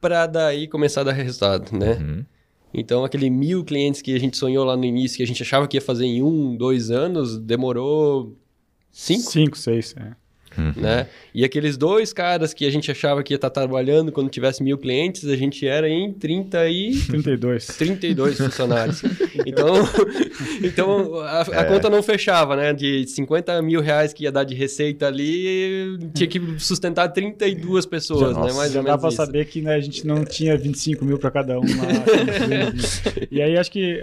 para daí começar a dar resultado, né? Uhum. Então, aquele mil clientes que a gente sonhou lá no início, que a gente achava que ia fazer em um, dois anos, demorou cinco, Cinco, seis. É. né? E aqueles dois caras que a gente achava que ia estar trabalhando quando tivesse mil clientes, a gente era em 30 e... 32. 32 funcionários. Então, então a, a É. conta não fechava, né? De 50 mil reais que ia dar de receita ali, tinha que sustentar 32 pessoas, Nossa, né? Mais Já ou dá isso. saber que né, a gente não tinha 25 mil para cada um e aí acho que,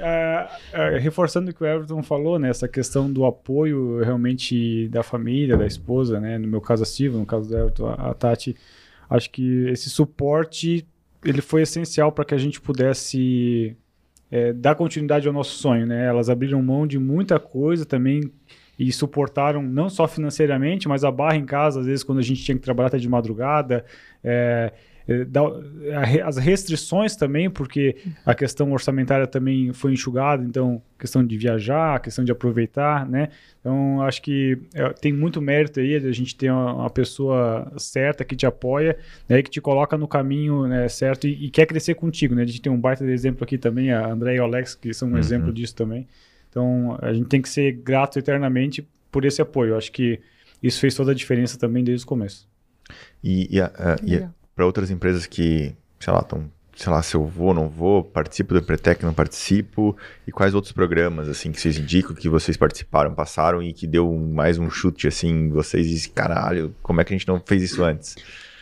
reforçando o que o Everton falou, né, essa questão do apoio realmente da família, da esposa, né, no meu caso a Silva, no caso do Everton, a, Tati, acho que esse suporte ele foi essencial para que a gente pudesse é, dar continuidade ao nosso sonho, né? Elas abriram mão de muita coisa também e suportaram não só financeiramente, mas a barra em casa, às vezes, quando a gente tinha que trabalhar até de madrugada, é, as restrições também, porque a questão orçamentária também foi enxugada, então questão de viajar, questão de aproveitar, né? Então acho que é, tem muito mérito aí a gente ter uma, pessoa certa que te apoia, né, que te coloca no caminho né, certo e, e, quer crescer contigo, né? A gente tem um baita de exemplo aqui também, a André e o Alex, que são um uhum. exemplo disso também. Então a gente tem que ser grato eternamente por esse apoio. Eu acho que isso fez toda a diferença também desde o começo. E, e, a, a, e para outras empresas que, sei lá, estão, sei lá, se eu vou, não vou, participo do Empretec, não participo, e quais outros programas, assim, que vocês indicam, que vocês participaram, passaram e que deu mais um chute, assim, vocês dizem, caralho, como é que a gente não fez isso antes?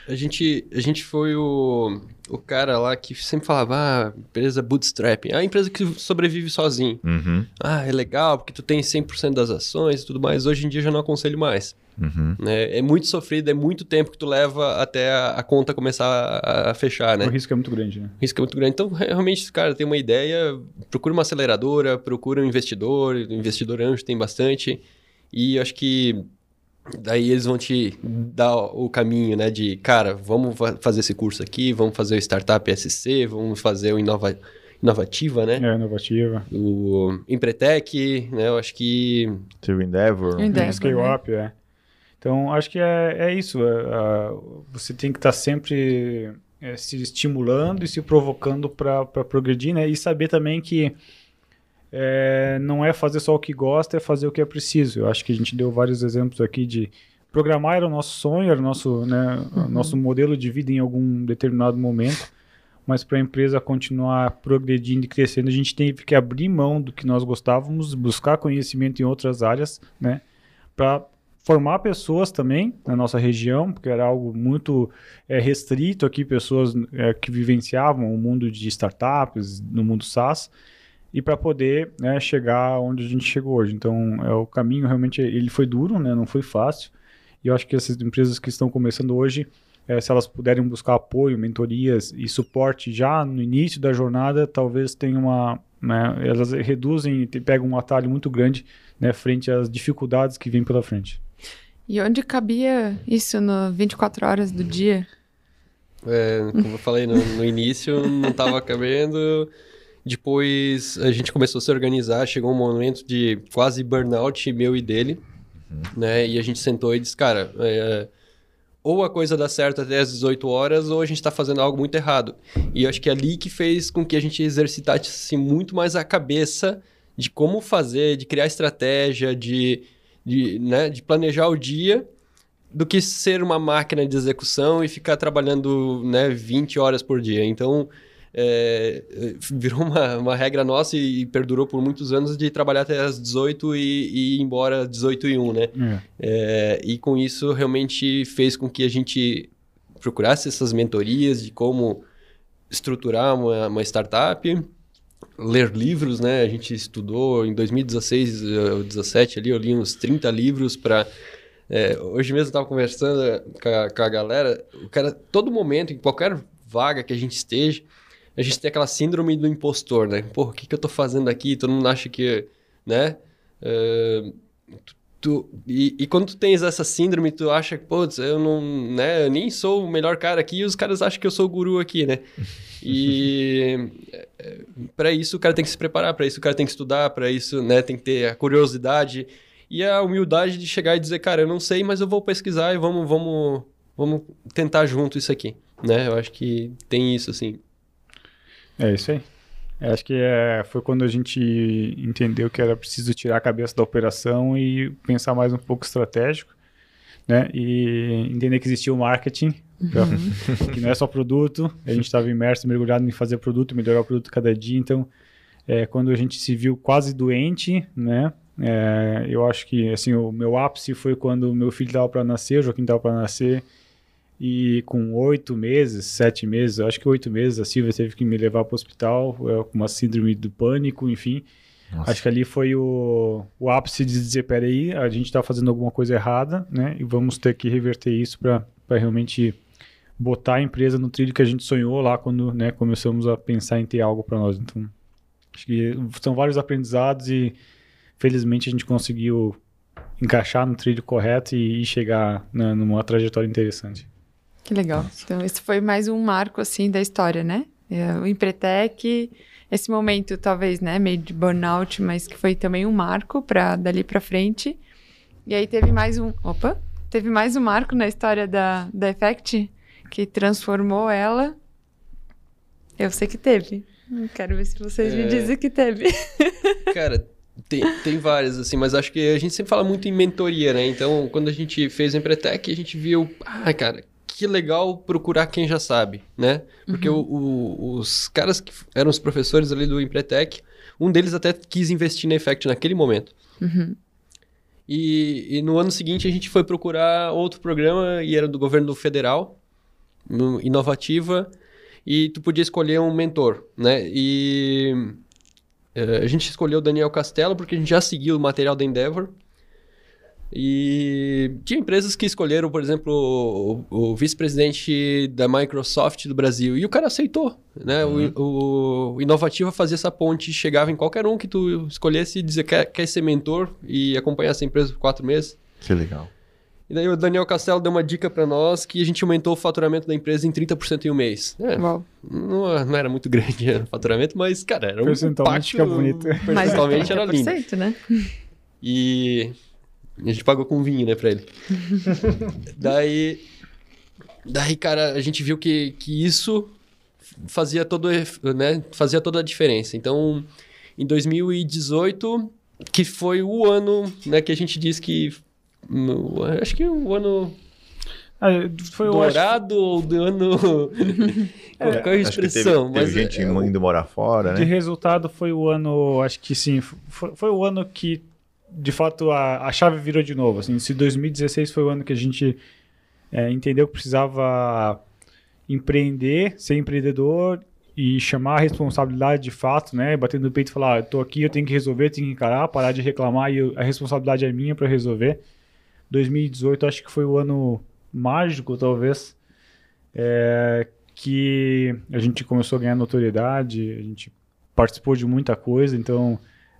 A gente, a gente foi o, o cara lá que sempre falava, ah, empresa bootstrap, a empresa que sobrevive sozinho. Uhum. Ah, é legal, porque tu tem 100% das ações e tudo mais. Hoje em dia já não aconselho mais. Uhum. Né? É muito sofrido, é muito tempo que tu leva até a, a conta começar a, a, fechar, né? O risco é muito grande, né? O risco é muito grande. Então, realmente, cara, tem uma ideia, procura uma aceleradora, procura um investidor, investidor anjo tem bastante. E acho que daí eles vão te dar o caminho, né? De, cara, vamos fazer esse curso aqui, vamos fazer o Startup SC, vamos fazer o Inova... Inovativa, né? É, inovativa. O Empretec, né? Eu acho que... Teve Endeavor. Endeavor, Scale né? Up, é. Então, acho que é, é isso. É, é, você tem que estar tá sempre é, se estimulando e se provocando para progredir, né? E saber também que é, não é fazer só o que gosta, é fazer o que é preciso. Eu acho que a gente deu vários exemplos aqui de programar era o nosso sonho, era o nosso, né, uhum. nosso modelo de vida em algum determinado momento. Mas para a empresa continuar progredindo e crescendo, a gente teve que abrir mão do que nós gostávamos, buscar conhecimento em outras áreas, né? Para formar pessoas também na nossa região, porque era algo muito é, restrito aqui, pessoas é, que vivenciavam o mundo de startups, no mundo SaaS, e para poder né, chegar onde a gente chegou hoje. Então, é o caminho realmente ele foi duro, né, não foi fácil. E eu acho que essas empresas que estão começando hoje, é, se elas puderem buscar apoio, mentorias e suporte já no início da jornada, talvez tenham uma, né, elas reduzem e pegam um atalho muito grande né, frente às dificuldades que vêm pela frente. E onde cabia isso no 24 horas do dia? É, como eu falei no, no início, não estava cabendo. Depois a gente começou a se organizar, chegou um momento de quase burnout meu e dele, uhum. né? E a gente sentou e disse, cara, é, ou a coisa dá certo até as 18 horas, ou a gente está fazendo algo muito errado. E eu acho que é ali que fez com que a gente exercitasse muito mais a cabeça de como fazer, de criar estratégia, de de, né, de planejar o dia do que ser uma máquina de execução e ficar trabalhando né, 20 horas por dia. Então, é, virou uma, uma regra nossa e, e, perdurou por muitos anos de trabalhar até as 18 e, e ir embora às 18 e 1, né? É. É, e com isso, realmente fez com que a gente procurasse essas mentorias de como estruturar uma, uma startup ler livros, né? A gente estudou em 2016 ou 2017 ali, eu li uns 30 livros para é, hoje mesmo eu estava conversando com a, com a, galera, o cara, todo momento, em qualquer vaga que a gente esteja, a gente tem aquela síndrome do impostor, né? Pô, o que, que eu estou fazendo aqui? Todo mundo acha que, né? Uh, tu, e, e, quando tu tens essa síndrome, tu acha que, putz, eu não, né? Eu nem sou o melhor cara aqui e os caras acham que eu sou o guru aqui, né? E para isso o cara tem que se preparar, para isso o cara tem que estudar, para isso, né, tem que ter a curiosidade e a humildade de chegar e dizer, cara, eu não sei, mas eu vou pesquisar e vamos, vamos, vamos tentar junto isso aqui, né? Eu acho que tem isso assim. É isso aí. Eu acho que é, foi quando a gente entendeu que era preciso tirar a cabeça da operação e pensar mais um pouco estratégico, né? E entender que existia o marketing, uhum. que não é só produto. A gente estava imerso, mergulhado em fazer produto, melhorar o produto cada dia. Então, é, quando a gente se viu quase doente, né? É, eu acho que assim o meu ápice foi quando meu filho estava para nascer, o Joaquim estava para nascer e com oito meses, sete meses, acho que oito meses, a Silvia teve que me levar para o hospital é, com uma síndrome do pânico, enfim. Nossa. Acho que ali foi o, o ápice de dizer, peraí, a gente está fazendo alguma coisa errada, né? E vamos ter que reverter isso para realmente botar a empresa no trilho que a gente sonhou lá quando né, começamos a pensar em ter algo para nós. Então, acho que são vários aprendizados e felizmente a gente conseguiu encaixar no trilho correto e, e chegar na, numa trajetória interessante. Que legal. Então, esse foi mais um marco, assim, da história, né? É, o Empretec, esse momento, talvez, né, meio de burnout, mas que foi também um marco para dali para frente. E aí teve mais um... Opa! Teve mais um marco na história da, da Effect, que transformou ela. Eu sei que teve. Quero ver se vocês é... me dizem que teve. Cara, tem, tem várias, assim, mas acho que a gente sempre fala muito em mentoria, né? Então, quando a gente fez o Empretec, a gente viu, ah, cara, que legal procurar quem já sabe, né? Porque uhum. o, o, os caras que eram os professores ali do Empretec, um deles até quis investir na Effect naquele momento. Uhum. E, e, no ano seguinte a gente foi procurar outro programa e era do governo federal, inovativa, e tu podia escolher um mentor, né? E uh, a gente escolheu o Daniel Castelo porque a gente já seguiu o material da Endeavor. E tinha empresas que escolheram, por exemplo, o, o vice-presidente da Microsoft do Brasil. E o cara aceitou, né? Uhum. O, o Inovativa fazia essa ponte, chegava em qualquer um que tu escolhesse e dizia que quer, quer ser mentor e acompanhar essa empresa por quatro meses. Que legal. E daí o Daniel Castelo deu uma dica para nós que a gente aumentou o faturamento da empresa em 30% em um mês. É, não, não, era muito grande o faturamento, mas, cara, era um Percentualmente fica bonito. Percentualmente era lindo. né? E a gente pagou com vinho, né, pra ele. daí, daí, cara, a gente viu que, que isso fazia, todo, né, fazia toda a diferença. Então, em 2018, que foi o ano né, que a gente disse que acho que o ano ah, foi dourado acho... ou do ano. é, Qual é a expressão? Teve, teve gente é, indo morar fora, né? De resultado foi o ano, acho que sim, foi, foi o ano que de fato a, a chave virou de novo. Assim, se 2016 foi o ano que a gente é, entendeu que precisava empreender, ser empreendedor e chamar a responsabilidade de fato, né? Batendo no peito e falar, ah, aqui, eu tenho que resolver, tenho que encarar, parar de reclamar e eu, a responsabilidade é minha para resolver. 2018 acho que foi o ano mágico, talvez, é, que a gente começou a ganhar notoriedade, a gente participou de muita coisa, então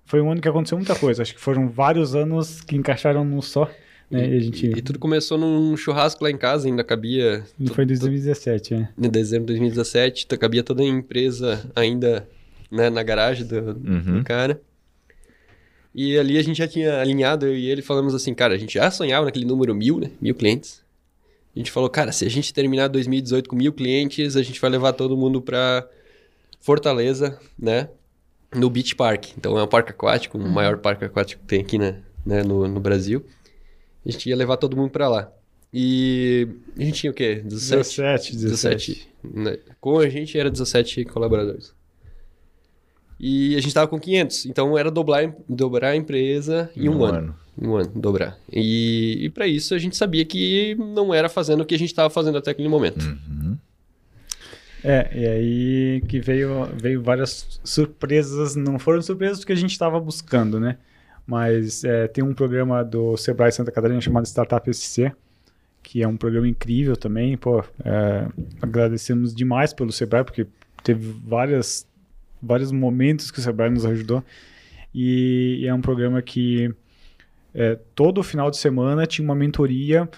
foi um ano que aconteceu muita coisa. Acho que foram vários anos que encaixaram num só. Né? E, e, a gente... e, tudo começou num churrasco lá em casa, ainda cabia. E foi em 2017, é. Em dezembro de 2017, cabia toda a empresa ainda né, na garagem do, uhum. do cara. E ali a gente já tinha alinhado, eu e ele falamos assim, cara, a gente já sonhava naquele número mil, né? Mil clientes. A gente falou, cara, se a gente terminar 2018 com mil clientes, a gente vai levar todo mundo para Fortaleza, né? No Beach Park. Então é um parque aquático, o uhum. maior parque aquático que tem aqui né, né, no, no Brasil. A gente ia levar todo mundo para lá. E a gente tinha o quê? 17? 17, 17. 17 né? Com a gente era 17 colaboradores. E a gente estava com 500. Então era dobrar, dobrar a empresa em um, um ano. ano. Um ano, dobrar. E, e para isso a gente sabia que não era fazendo o que a gente estava fazendo até aquele momento. Uhum. É, e aí que veio, veio várias surpresas. Não foram surpresas que a gente estava buscando, né? Mas é, tem um programa do Sebrae Santa Catarina chamado Startup SC, que é um programa incrível também. Pô, é, agradecemos demais pelo Sebrae, porque teve várias vários momentos que o Sebrae nos ajudou. E, e é um programa que é, todo final de semana tinha uma mentoria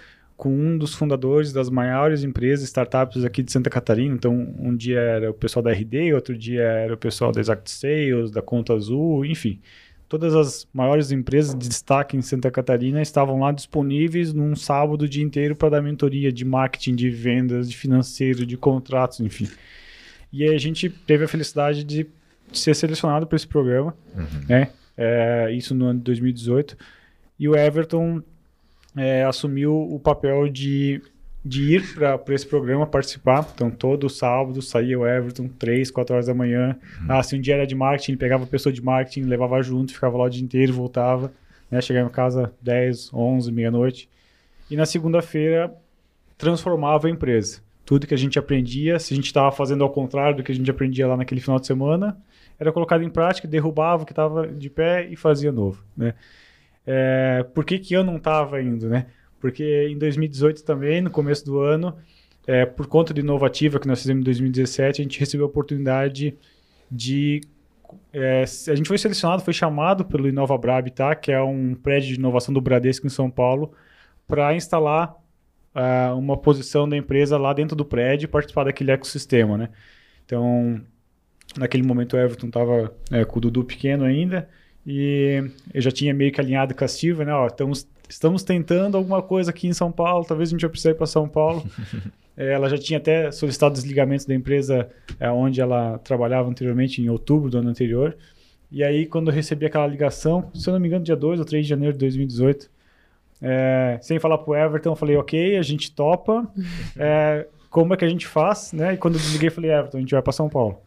com um dos fundadores das maiores empresas, startups aqui de Santa Catarina. Então, um dia era o pessoal da RD, outro dia era o pessoal da Exact Sales, da Conta Azul, enfim. Todas as maiores empresas de destaque em Santa Catarina estavam lá disponíveis num sábado o dia inteiro para dar mentoria de marketing, de vendas, de financeiro, de contratos, enfim. E aí a gente teve a felicidade de ser selecionado para esse programa, uhum. né? É, isso no ano de 2018. E o Everton é, assumiu o papel de, de ir para esse programa participar. Então, todo sábado saía o Everton, 3, 4 horas da manhã. Uhum. Ah, se um dia era de marketing, pegava a pessoa de marketing, levava junto, ficava lá o dia inteiro, voltava. Né? Chegava em casa 10, 11, meia-noite. E na segunda-feira transformava a empresa tudo que a gente aprendia, se a gente estava fazendo ao contrário do que a gente aprendia lá naquele final de semana, era colocado em prática, derrubava o que estava de pé e fazia novo, né? É, por que, que eu não estava indo, né? Porque em 2018 também, no começo do ano, é, por conta de inovativa que nós fizemos em 2017, a gente recebeu a oportunidade de é, a gente foi selecionado, foi chamado pelo InovaBrab, tá? que é um prédio de inovação do Bradesco em São Paulo, para instalar uh, uma posição da empresa lá dentro do prédio e participar daquele ecossistema. Né? Então, naquele momento o Everton estava é, com o Dudu pequeno ainda, e eu já tinha meio que alinhado com a Silvia, né? Ó, estamos, estamos tentando alguma coisa aqui em São Paulo, talvez a gente vai precisar ir para São Paulo. É, ela já tinha até solicitado desligamento da empresa é, onde ela trabalhava anteriormente, em outubro do ano anterior. E aí, quando eu recebi aquela ligação, se eu não me engano, dia 2 ou 3 de janeiro de 2018, é, sem falar pro Everton, eu falei, ok, a gente topa. É, como é que a gente faz? Né? E quando eu desliguei, eu falei, Everton, a gente vai para São Paulo.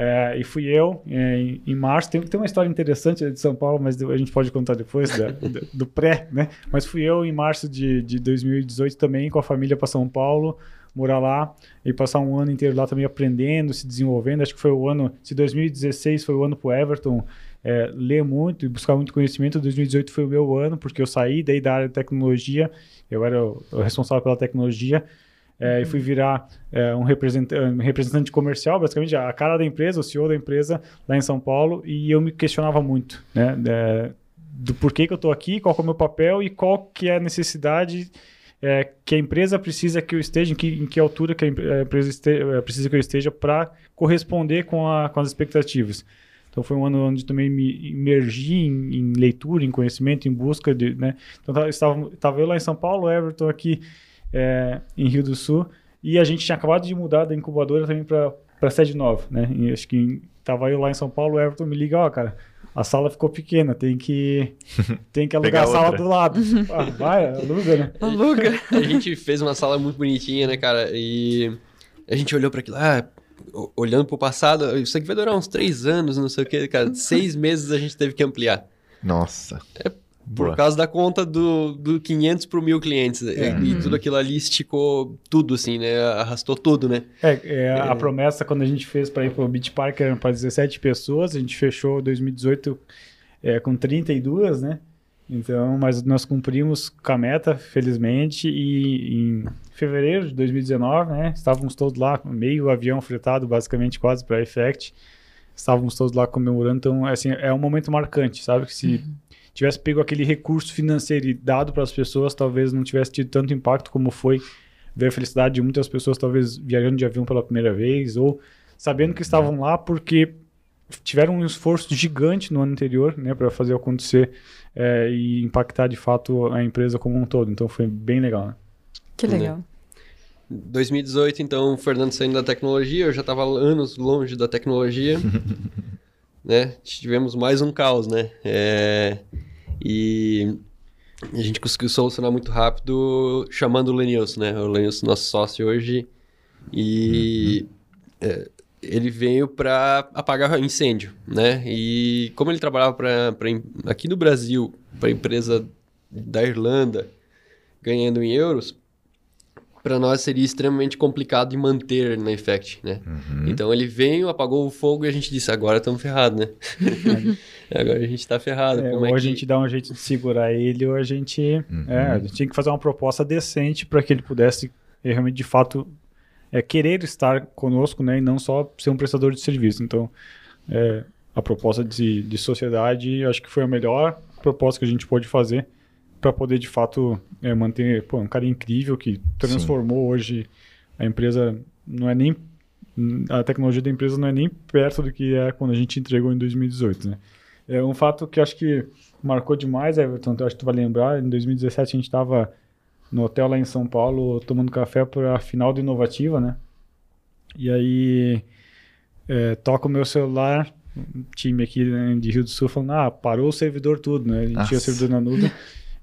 É, e fui eu é, em, em, março. Tem, tem uma história interessante de São Paulo, mas a gente pode contar depois da, do, do, pré, né? Mas fui eu em março de, de 2018 também com a família para São Paulo, morar lá e passar um ano inteiro lá também aprendendo, se desenvolvendo. Acho que foi o ano, se 2016 foi o ano para Everton é, ler muito e buscar muito conhecimento, 2018 foi o meu ano, porque eu saí daí da área de tecnologia, eu era o, o responsável pela tecnologia é, e fui virar é, um, representante, representante comercial, basicamente a cara da empresa, o CEO da empresa lá em São Paulo, e eu me questionava muito, né, de, do porquê que eu estou aqui, qual é o meu papel e qual que é a necessidade é, que a empresa precisa que eu esteja, em que, em que altura que a empresa esteja, é, precisa que eu esteja para corresponder com, a, com as expectativas. Então foi um ano onde também me imergi em, em leitura, em conhecimento, em busca de, né? Então estava, estava eu lá em São Paulo, Everton aqui é, em Rio do Sul. E a gente tinha acabado de mudar da incubadora também para sede nova, né? E acho que tava eu lá em São Paulo, o Everton me liga, ó, oh, cara, a sala ficou pequena, tem que tem que alugar a sala outra. do lado. ah, vai, aluga, né? Aluga. A gente fez uma sala muito bonitinha, né, cara? E a gente olhou para aquilo, ah, olhando pro passado, isso aqui vai durar uns três anos, não sei o que, cara. Seis meses a gente teve que ampliar. Nossa. É por causa da conta do, do 500 para mil clientes. É. E uhum. tudo aquilo ali esticou tudo, assim, né? Arrastou tudo, né? É, é a é. promessa quando a gente fez para ir para o Beach Park era para 17 pessoas. A gente fechou 2018 é, com 32, né? Então, mas nós cumprimos com a meta, felizmente, e em fevereiro de 2019, né? Estávamos todos lá, meio avião fretado, basicamente, quase para a Effect. Estávamos todos lá comemorando. Então, assim, é um momento marcante, sabe? Que se... Uhum tivesse pego aquele recurso financeiro e dado para as pessoas, talvez não tivesse tido tanto impacto como foi ver a felicidade de muitas pessoas, talvez viajando de avião pela primeira vez, ou sabendo que estavam lá porque tiveram um esforço gigante no ano anterior né, para fazer acontecer é, e impactar de fato a empresa como um todo. Então foi bem legal. Né? Que legal. 2018, então, o Fernando saindo da tecnologia, eu já estava anos longe da tecnologia. né? Tivemos mais um caos, né? É... E a gente conseguiu solucionar muito rápido chamando o Lenilson, né? O Lenilson, nosso sócio hoje. E uhum. é, ele veio para apagar incêndio, né? E como ele trabalhava pra, pra aqui no Brasil, para empresa da Irlanda, ganhando em euros, para nós seria extremamente complicado de manter na Effect, né? Uhum. Então ele veio, apagou o fogo e a gente disse, agora estamos ferrados, né? agora a gente está ferrado. É, ou é que... a gente dá um jeito de segurar ele, ou a gente, uhum. é, a gente tinha que fazer uma proposta decente para que ele pudesse realmente, de fato, é, querer estar conosco, né? E não só ser um prestador de serviço. Então, é, a proposta de, de sociedade, acho que foi a melhor proposta que a gente pôde fazer para poder de fato é, manter pô, um cara incrível que transformou Sim. hoje a empresa não é nem a tecnologia da empresa não é nem perto do que é quando a gente entregou em 2018 né é um fato que acho que marcou demais Everton acho que tu vai lembrar em 2017 a gente estava no hotel lá em São Paulo tomando café para a final do Inovativa né e aí é, toca o meu celular time aqui né, de Rio do Sul falando ah parou o servidor tudo né a gente Nossa. tinha o servidor na nuvem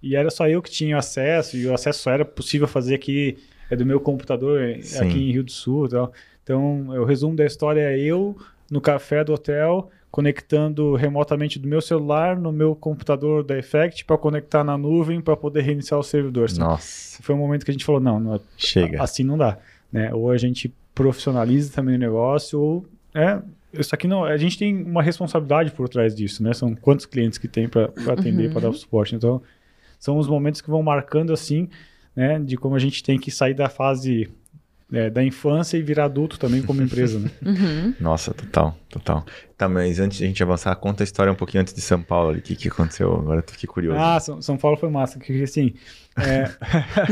E era só eu que tinha acesso, e o acesso só era possível fazer aqui é do meu computador Sim. aqui em Rio do Sul. Tal. Então, o resumo da história é eu no café do hotel, conectando remotamente do meu celular no meu computador da Effect para conectar na nuvem para poder reiniciar o servidor. Assim. Nossa. Foi um momento que a gente falou, não, não chega. Assim não dá. Né? Ou a gente profissionaliza também o negócio, ou é, isso aqui não. A gente tem uma responsabilidade por trás disso, né? São quantos clientes que tem para atender, uhum. para dar suporte. Então, são os momentos que vão marcando assim, né, de como a gente tem que sair da fase é, da infância e virar adulto também como empresa, né? Uhum. Nossa, total, total. Tá, mas antes de a gente avançar, conta a história um pouquinho antes de São Paulo ali. O que, que aconteceu? Agora eu fiquei curioso. Ah, São, São Paulo foi massa, que assim, é,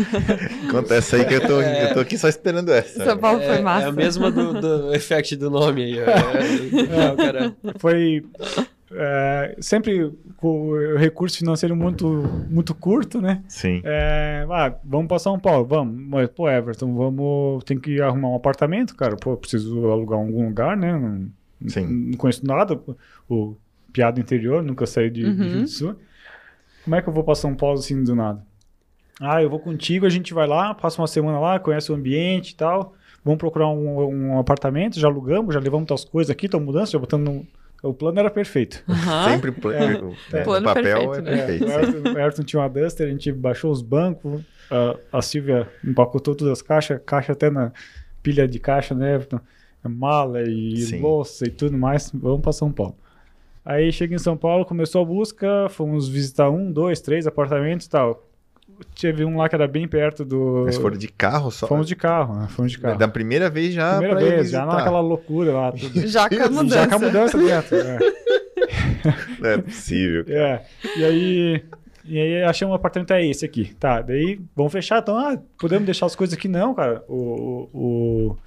Conta essa aí que eu tô, eu tô aqui só esperando essa. São Paulo foi É, massa. é a mesma do, do effect do nome aí. É, é, cara, foi é, sempre com o recurso financeiro muito, muito curto, né? Sim. É, ah, vamos para São Paulo, vamos. Mas, pô, Everton, vamos. Tem que arrumar um apartamento, cara. Pô, preciso alugar em algum lugar, né? Não, Sim. não conheço nada. O piado interior, nunca saí de, de Uhum. Rio do Sul. Como é que eu vou para São Paulo assim do nada? Ah, eu vou contigo, a gente vai lá, passa uma semana lá, conhece o ambiente e tal. Vamos procurar um, um apartamento, já alugamos, já levamos as coisas aqui, estão mudando, já botando no... O plano era perfeito. Sempre pl- É. o- É. o Plano papel perfeito, é né? perfeito. o. Ayrton, o Ayrton tinha uma Duster, a gente baixou os bancos, a, a Silvia empacotou todas as caixas, caixa até na pilha de caixa, né, Everton? Mala e Sim. louça e tudo mais. Vamos para São Paulo. Aí chega em São Paulo, começou a busca, fomos visitar um, dois, três apartamentos e tal. Teve um lá que era bem perto do. Mas foram de carro só? Fomos de carro, né? Fomos de carro. Da primeira vez já Primeira pra ir vez, já naquela loucura lá. Tudo. Já com a mudança. Já com a mudança dentro. É. Não é possível. É, e aí, e aí achamos um apartamento é esse aqui. Tá, daí vamos fechar, então, ah, podemos deixar as coisas aqui? Não, cara. O, o,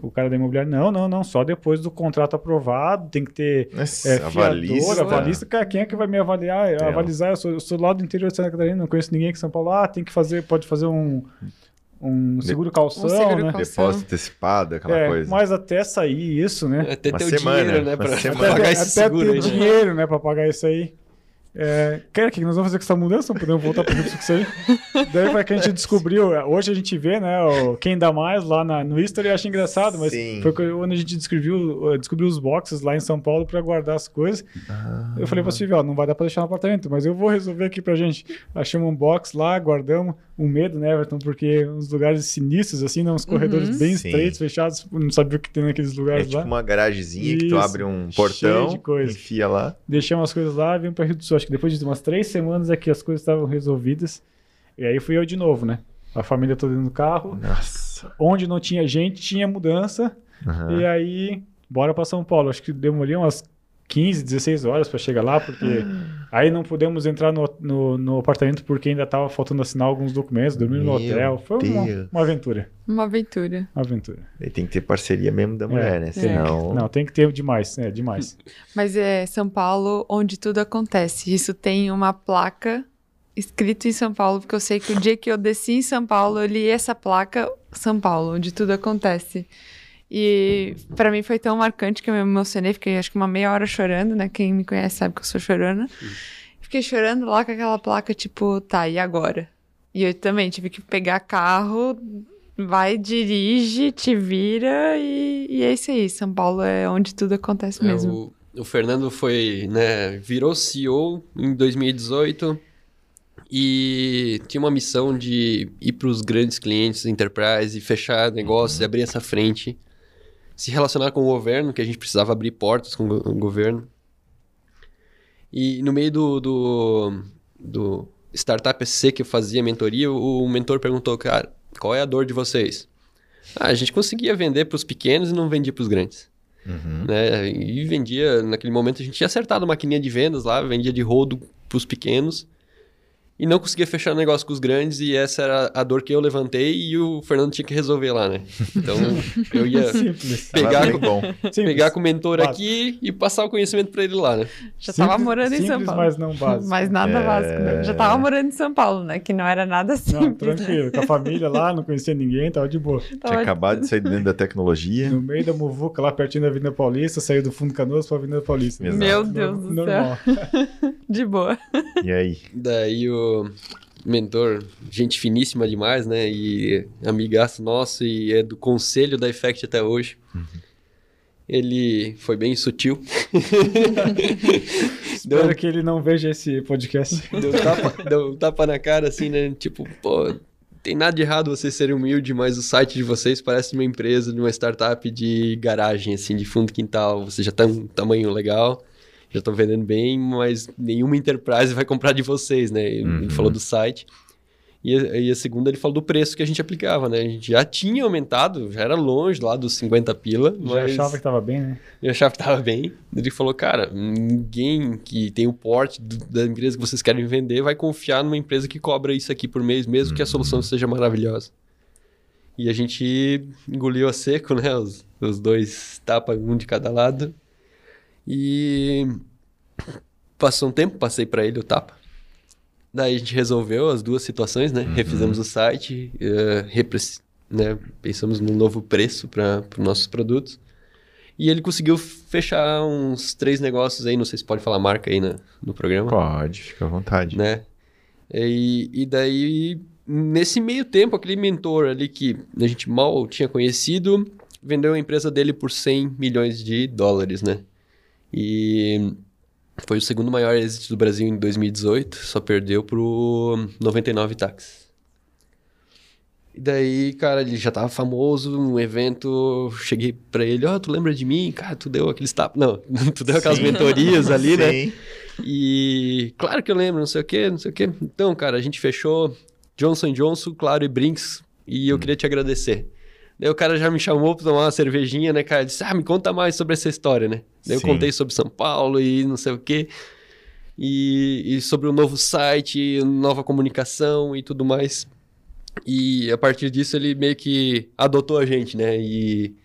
o, cara da imobiliária, não, não, não, só depois do contrato aprovado, tem que ter Nossa, é, avalista. fiador, avalista, cara, quem é que vai me avaliar? Tem Avalizar, eu sou, eu sou lá do interior de Santa Catarina, não conheço ninguém aqui em São Paulo. Ah, tem que fazer, pode fazer um, um seguro calção, Um seguro né? calção. Depósito antecipado, aquela É, coisa. mas até sair isso, né? até Uma ter semana, o dinheiro, né? Pra, semana. pra pagar até, esse até seguro ter aí, né? dinheiro, né, pra pagar isso aí. É, cara, o que nós vamos fazer com essa mudança? Não podemos voltar para o isso aí. Daí foi que a gente descobriu. Hoje a gente vê, né, o quem dá mais lá na, no History eu acho engraçado, mas Sim. foi quando a gente descobriu, descobriu os boxes lá em São Paulo para guardar as coisas. Ah, Eu falei pra Silvia, ó, não vai dar pra deixar no apartamento, mas eu vou resolver aqui pra gente. Achamos um box lá, guardamos. Um medo, né, Everton? Porque uns lugares sinistros, assim, né, uns corredores Uhum. bem Sim. estreitos, fechados, não sabia o que tem naqueles é lugares tipo lá. uma garagemzinha que tu Isso, abre um portão, de coisa. enfia lá. Deixamos as coisas lá e vim pra Rio do Sul. Acho que depois de umas três semanas aqui as coisas estavam resolvidas. E aí fui eu de novo, né? A família toda no carro. Nossa. Onde não tinha gente, tinha mudança. Aham. E aí, bora pra São Paulo. Acho que demorei umas 15, 16 horas pra chegar lá, porque aí não pudemos entrar no, no, no apartamento porque ainda tava faltando assinar alguns documentos, dormir no hotel. Foi uma, uma aventura. Uma aventura. Uma aventura. Aí tem que ter parceria mesmo da mulher, né? tem. Senão. Não, tem que ter demais, é demais. Mas é São Paulo onde tudo acontece. Isso tem uma placa escrito em São Paulo, porque eu sei que o dia que eu desci em São Paulo, eu li essa placa São Paulo, onde tudo acontece. E pra mim foi tão marcante que eu me emocionei, fiquei acho que uma meia hora chorando, né? Quem me conhece sabe que eu sou chorona. Fiquei chorando lá com aquela placa, tipo, tá, e agora? E eu também tive que pegar carro, vai, dirige, te vira e, e é isso aí. São Paulo é onde tudo acontece É, mesmo. o, o Fernando foi, né, virou CEO em 2018 e tinha uma missão de ir para os grandes clientes, enterprise, e fechar negócios, e abrir essa frente, se relacionar com o governo, que a gente precisava abrir portas com o go- o governo. E no meio do, do, do Startup SC que eu fazia mentoria, o, o mentor perguntou, cara, qual é a dor de vocês? Ah, a gente conseguia vender para os pequenos e não vendia para os grandes Uhum. né? E vendia, naquele momento a gente tinha acertado a maquininha de vendas lá, vendia de rodo pros pequenos. E não conseguia fechar negócio com os grandes, e essa era a dor que eu levantei e o Fernando tinha que resolver lá, né? Então eu ia Simples. Pegar, bem com. Simples. pegar com o mentor Básico. aqui e passar o conhecimento pra ele lá, né? Já tava Simples- morando em São Paulo. mas não básico. Mas nada É. básico, né? Já tava morando em São Paulo, né? Que não era nada Não, simples. né? tranquilo. Com a família lá, não conhecia ninguém, tava de boa. Tinha Tava- acabado de sair dentro da tecnologia. No meio da muvuca, lá pertinho da Avenida Paulista, saiu do Fundo Canoas pra Avenida Paulista. Exato. Meu No- Deus do normal. De boa. E aí? Daí o mentor, gente finíssima demais, né? E amigaço nosso e é do conselho da Effect até hoje. Ele foi bem sutil. Espero Deu- que ele não veja esse podcast. Deu um tapa, deu tapa na cara, assim, né? Tipo, pô, tem nada de errado vocês serem humildes, mas o site de vocês parece uma empresa, de uma startup de garagem, assim, de fundo quintal. Vocês já estão um tamanho legal, já estão vendendo bem, mas nenhuma enterprise vai comprar de vocês, né? Ele Uhum. falou do site. E a, e a segunda, ele falou do preço que a gente aplicava, né? A gente já tinha aumentado, já era longe lá dos 50 pila, Já mas achava que tava bem, né? eu achava que tava bem. Ele falou, cara, ninguém que tem o porte do- da empresa que vocês querem vender vai confiar numa empresa que cobra isso aqui por mês, mesmo que a solução seja maravilhosa. E a gente engoliu a seco, né? Os, os dois tapas, um de cada lado. E passou um tempo, passei para ele o tapa. Daí a gente resolveu as duas situações, né? Refizemos o site, repres- né? pensamos no novo preço para os nossos produtos. E ele conseguiu fechar uns três negócios aí, não sei se pode falar marca aí na- no programa Pode, fica à vontade. né? E, e daí, nesse meio tempo, aquele mentor ali que a gente mal tinha conhecido, vendeu a empresa dele por 100 milhões de dólares, né? E foi o segundo maior êxito do Brasil em 2018, só perdeu pro 99 Táxis. E daí, cara, ele já tava famoso, um evento, cheguei pra ele, ó, tu lembra de mim? Cara, tu deu aqueles tapas... Não, tu deu aquelas Sim. mentorias ali, né? Sim. E claro que eu lembro, não sei o que, não sei o que. Então, cara, a gente fechou Johnson Johnson, Claro e Brinks e eu queria te agradecer. Daí o cara já me chamou pra tomar uma cervejinha, né, cara? Ele disse, ah, me conta mais sobre essa história, né? Daí eu contei sobre São Paulo e não sei o que. E, e sobre o novo site, nova comunicação e tudo mais. E a partir disso ele meio que adotou a gente, né? E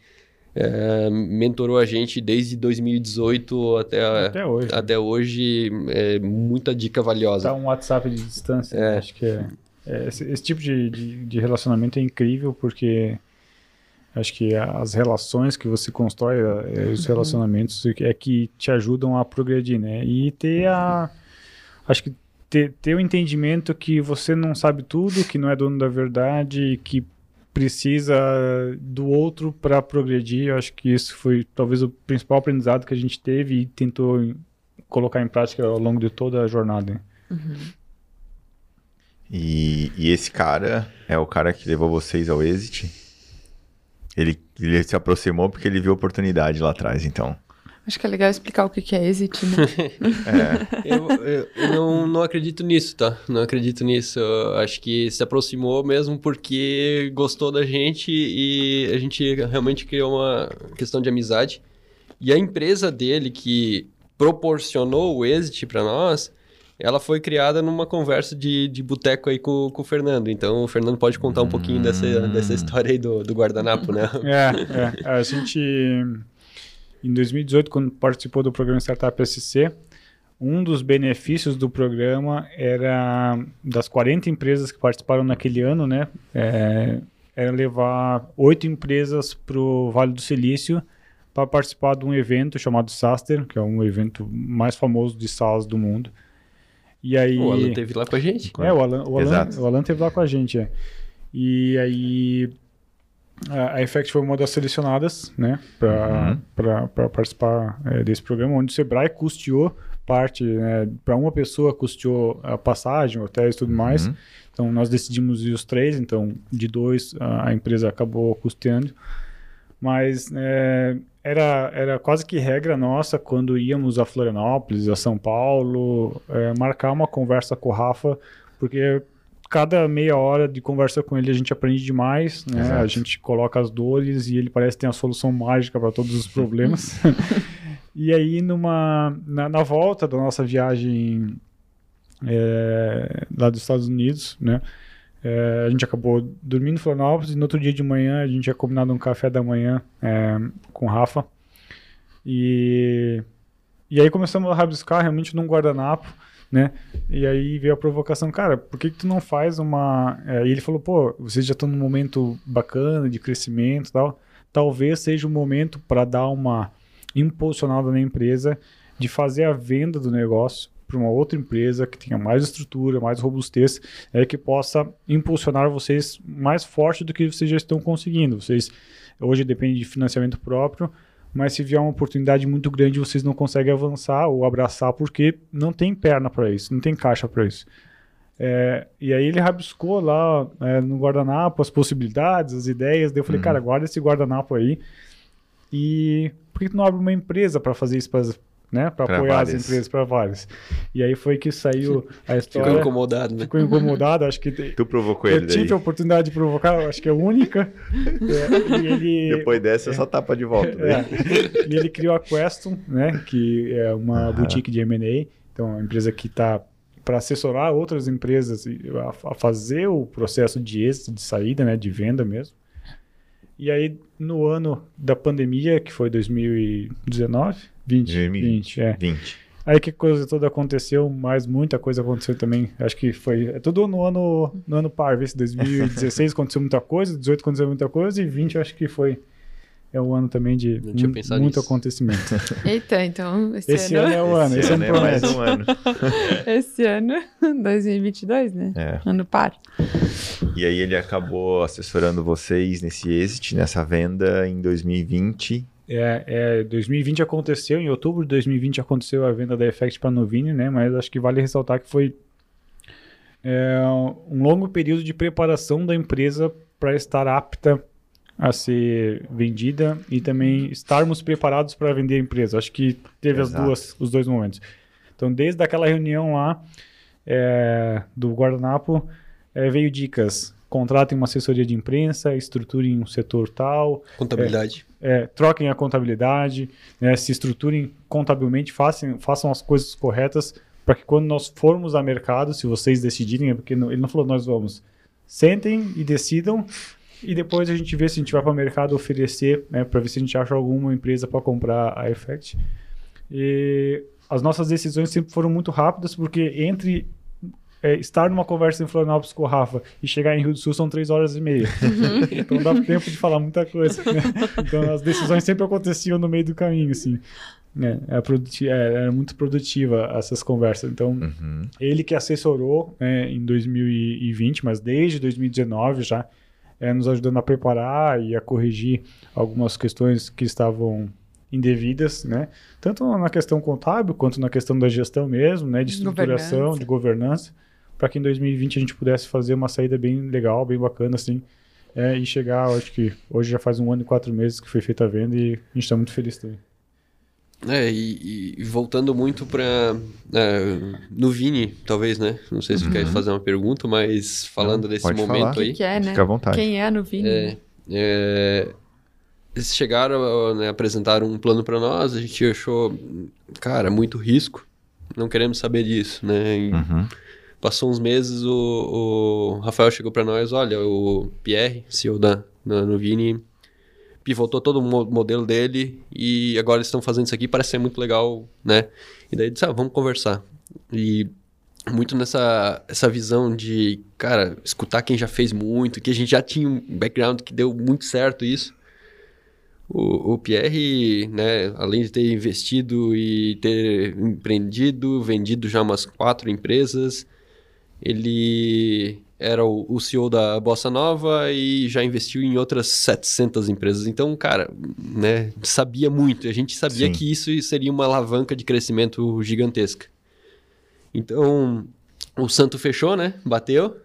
é, mentorou a gente desde 2018 até, Até hoje. até hoje. É, muita dica valiosa. Tá um WhatsApp de distância. É. né? Acho que é, é, esse, esse tipo de, de, de relacionamento é incrível porque acho que as relações que você constrói, é, os relacionamentos é que te ajudam a progredir, né? E ter a acho que ter, ter o entendimento que você não sabe tudo, que não é dono da verdade, que precisa do outro para progredir. Eu acho que isso foi talvez o principal aprendizado que a gente teve e tentou colocar em prática ao longo de toda a jornada. E, e esse cara é o cara que levou vocês ao exit? Ele, ele se aproximou porque ele viu oportunidade lá atrás, então. Acho que é legal explicar o que que é exit, né? É, Eu, eu- eu não, não acredito nisso, tá? Não acredito nisso. Eu acho que se aproximou mesmo porque gostou da gente e a gente realmente criou uma questão de amizade. E a empresa dele que proporcionou o exit para nós, ela foi criada numa conversa de, de boteco aí com, com o Fernando. Então o Fernando pode contar um pouquinho dessa, dessa história aí do, do guardanapo, né? É, é. A gente, em 2018, quando participou do programa Startup SC, um dos benefícios do programa era, das 40 empresas que participaram naquele ano, né, é, era levar oito empresas para o Vale do Silício para participar de um evento chamado SaaSter, que é um evento mais famoso de SaaS do mundo. E aí... O Alan teve lá com a gente. É, o Alan, o Alan, Exato. o Alan teve lá com a gente, é. E aí a, Effect foi uma das selecionadas, né, Uhum. para participar é, desse programa, onde o Sebrae custeou parte, né, para uma pessoa custeou a passagem, hotéis e tudo mais. Uhum. Então nós decidimos ir os três, então de dois a, a empresa acabou custeando. Mas é, era, era quase que regra nossa quando íamos a Florianópolis, a São Paulo, é, marcar uma conversa com o Rafa, porque cada meia hora de conversa com ele a gente aprende demais, né? Exato. A gente coloca as dores e ele parece ter a solução mágica para todos os problemas. e aí, numa, na, na volta da nossa viagem é, lá dos Estados Unidos, né? É, a gente acabou dormindo em Florianópolis e no outro dia de manhã a gente tinha combinado um café da manhã é, com o Rafa. E, e aí começamos a rabiscar realmente num guardanapo, né? E aí veio a provocação, cara, por que, que tu não faz uma. É, e ele falou, pô, vocês já estão num momento bacana de crescimento e tal. Talvez seja o momento para dar uma impulsionada na empresa de fazer a venda do negócio para uma outra empresa que tenha mais estrutura, mais robustez, é que possa impulsionar vocês mais forte do que vocês já estão conseguindo. Vocês hoje dependem de financiamento próprio, mas se vier uma oportunidade muito grande, vocês não conseguem avançar ou abraçar porque não tem perna para isso, não tem caixa para isso. É, e aí ele rabiscou lá é, no guardanapo as possibilidades, as ideias. Daí eu falei, Uhum. cara, guarda esse guardanapo aí. E por que tu não abre uma empresa para fazer isso né, para Pra apoiar as várias. empresas para várias. E aí foi que saiu a história. Ficou incomodado, né? Ficou incomodado, acho que Tu provocou ele eu tive daí. a oportunidade de provocar, eu acho que é a única. É, e ele Depois dessa, só tapa de volta. é, daí. e ele criou a Queston, né, que é uma Aham. boutique de M&A, então é uma empresa que está para assessorar outras empresas a, a fazer o processo de êxito, de saída, né, de venda mesmo. E aí no ano da pandemia, que foi 2019, 20, 20, é. 20. Aí que coisa toda aconteceu, mas muita coisa aconteceu também. Acho que foi é tudo no ano no ano par, esse 2016 aconteceu muita coisa, 18 aconteceu muita coisa e 20 eu acho que foi é um ano também de muito nisso. acontecimento. Eita, então esse, Esse ano ano, é o ano, esse, ano é mais promete. um ano. esse ano, 2022, né? É. Ano par. E aí ele acabou assessorando vocês nesse exit, nessa venda em 2020. É, é, 2020 aconteceu, em outubro de 2020 aconteceu a venda da Effect para a Novini, né? Mas acho que vale ressaltar que foi é, um longo período de preparação da empresa para estar apta a ser vendida e também estarmos preparados para vender a empresa. Acho que teve as duas, os dois momentos. Então, desde aquela reunião lá é, do guardanapo, é, veio dicas. Contratem uma assessoria de imprensa, estruturem um setor tal, Contabilidade. É, troquem a contabilidade, né, se estruturem contabilmente, façam, façam as coisas corretas para que quando nós formos a mercado, se vocês decidirem, é porque não- ele não falou nós vamos, sentem e decidam e depois a gente vê se a gente vai para o mercado oferecer, né, para ver se a gente acha alguma empresa para comprar a Effect. E as nossas decisões sempre foram muito rápidas porque entre é, estar numa conversa em Florianópolis com o Rafa e chegar em Rio do Sul são três horas e meia. então dá tempo de falar muita coisa. né? Então as decisões sempre aconteciam no meio do caminho, assim. É, era, produti- é, era muito produtiva essas conversas. Então, Uhum. ele que assessorou é, em 2020, mas desde 2019 já, é, nos ajudando a preparar e a corrigir algumas questões que estavam indevidas, né? Tanto na questão contábil quanto na questão da gestão mesmo, né? De estruturação, Governança. de governança, para que em 2020 a gente pudesse fazer uma saída bem legal, bem bacana, assim, é, e chegar, eu acho que hoje já faz um ano e quatro meses que foi feita a venda e a gente está muito feliz também. É, e, e voltando muito pra. é, no Vini, talvez, né? Não sei se tu quer fazer uma pergunta, mas falando Não, desse pode momento falar. O que, aí. que é, né? Fica à vontade. Quem é no Vini? É, é, eles chegaram, né, apresentaram um plano para nós, a gente achou, cara, muito risco, não queremos saber disso, né? E Uhum. Passou uns meses, o, o Rafael chegou para nós, olha, o Pierre, CEO da na, no Vini, pivotou todo o mo- modelo dele e agora eles estão fazendo isso aqui, parece ser muito legal, né? E daí disse, ah, vamos conversar. E muito nessa essa visão de, cara, escutar quem já fez muito, que a gente já tinha um background que deu muito certo isso. O, o Pierre, né, além de ter investido e ter empreendido, vendido já umas quatro empresas, ele era o, o CEO da Bossa Nova e já investiu em outras 700 empresas. Então, cara, né, sabia muito. A gente sabia Sim. que isso seria uma alavanca de crescimento gigantesca. Então, o santo fechou, né? Bateu.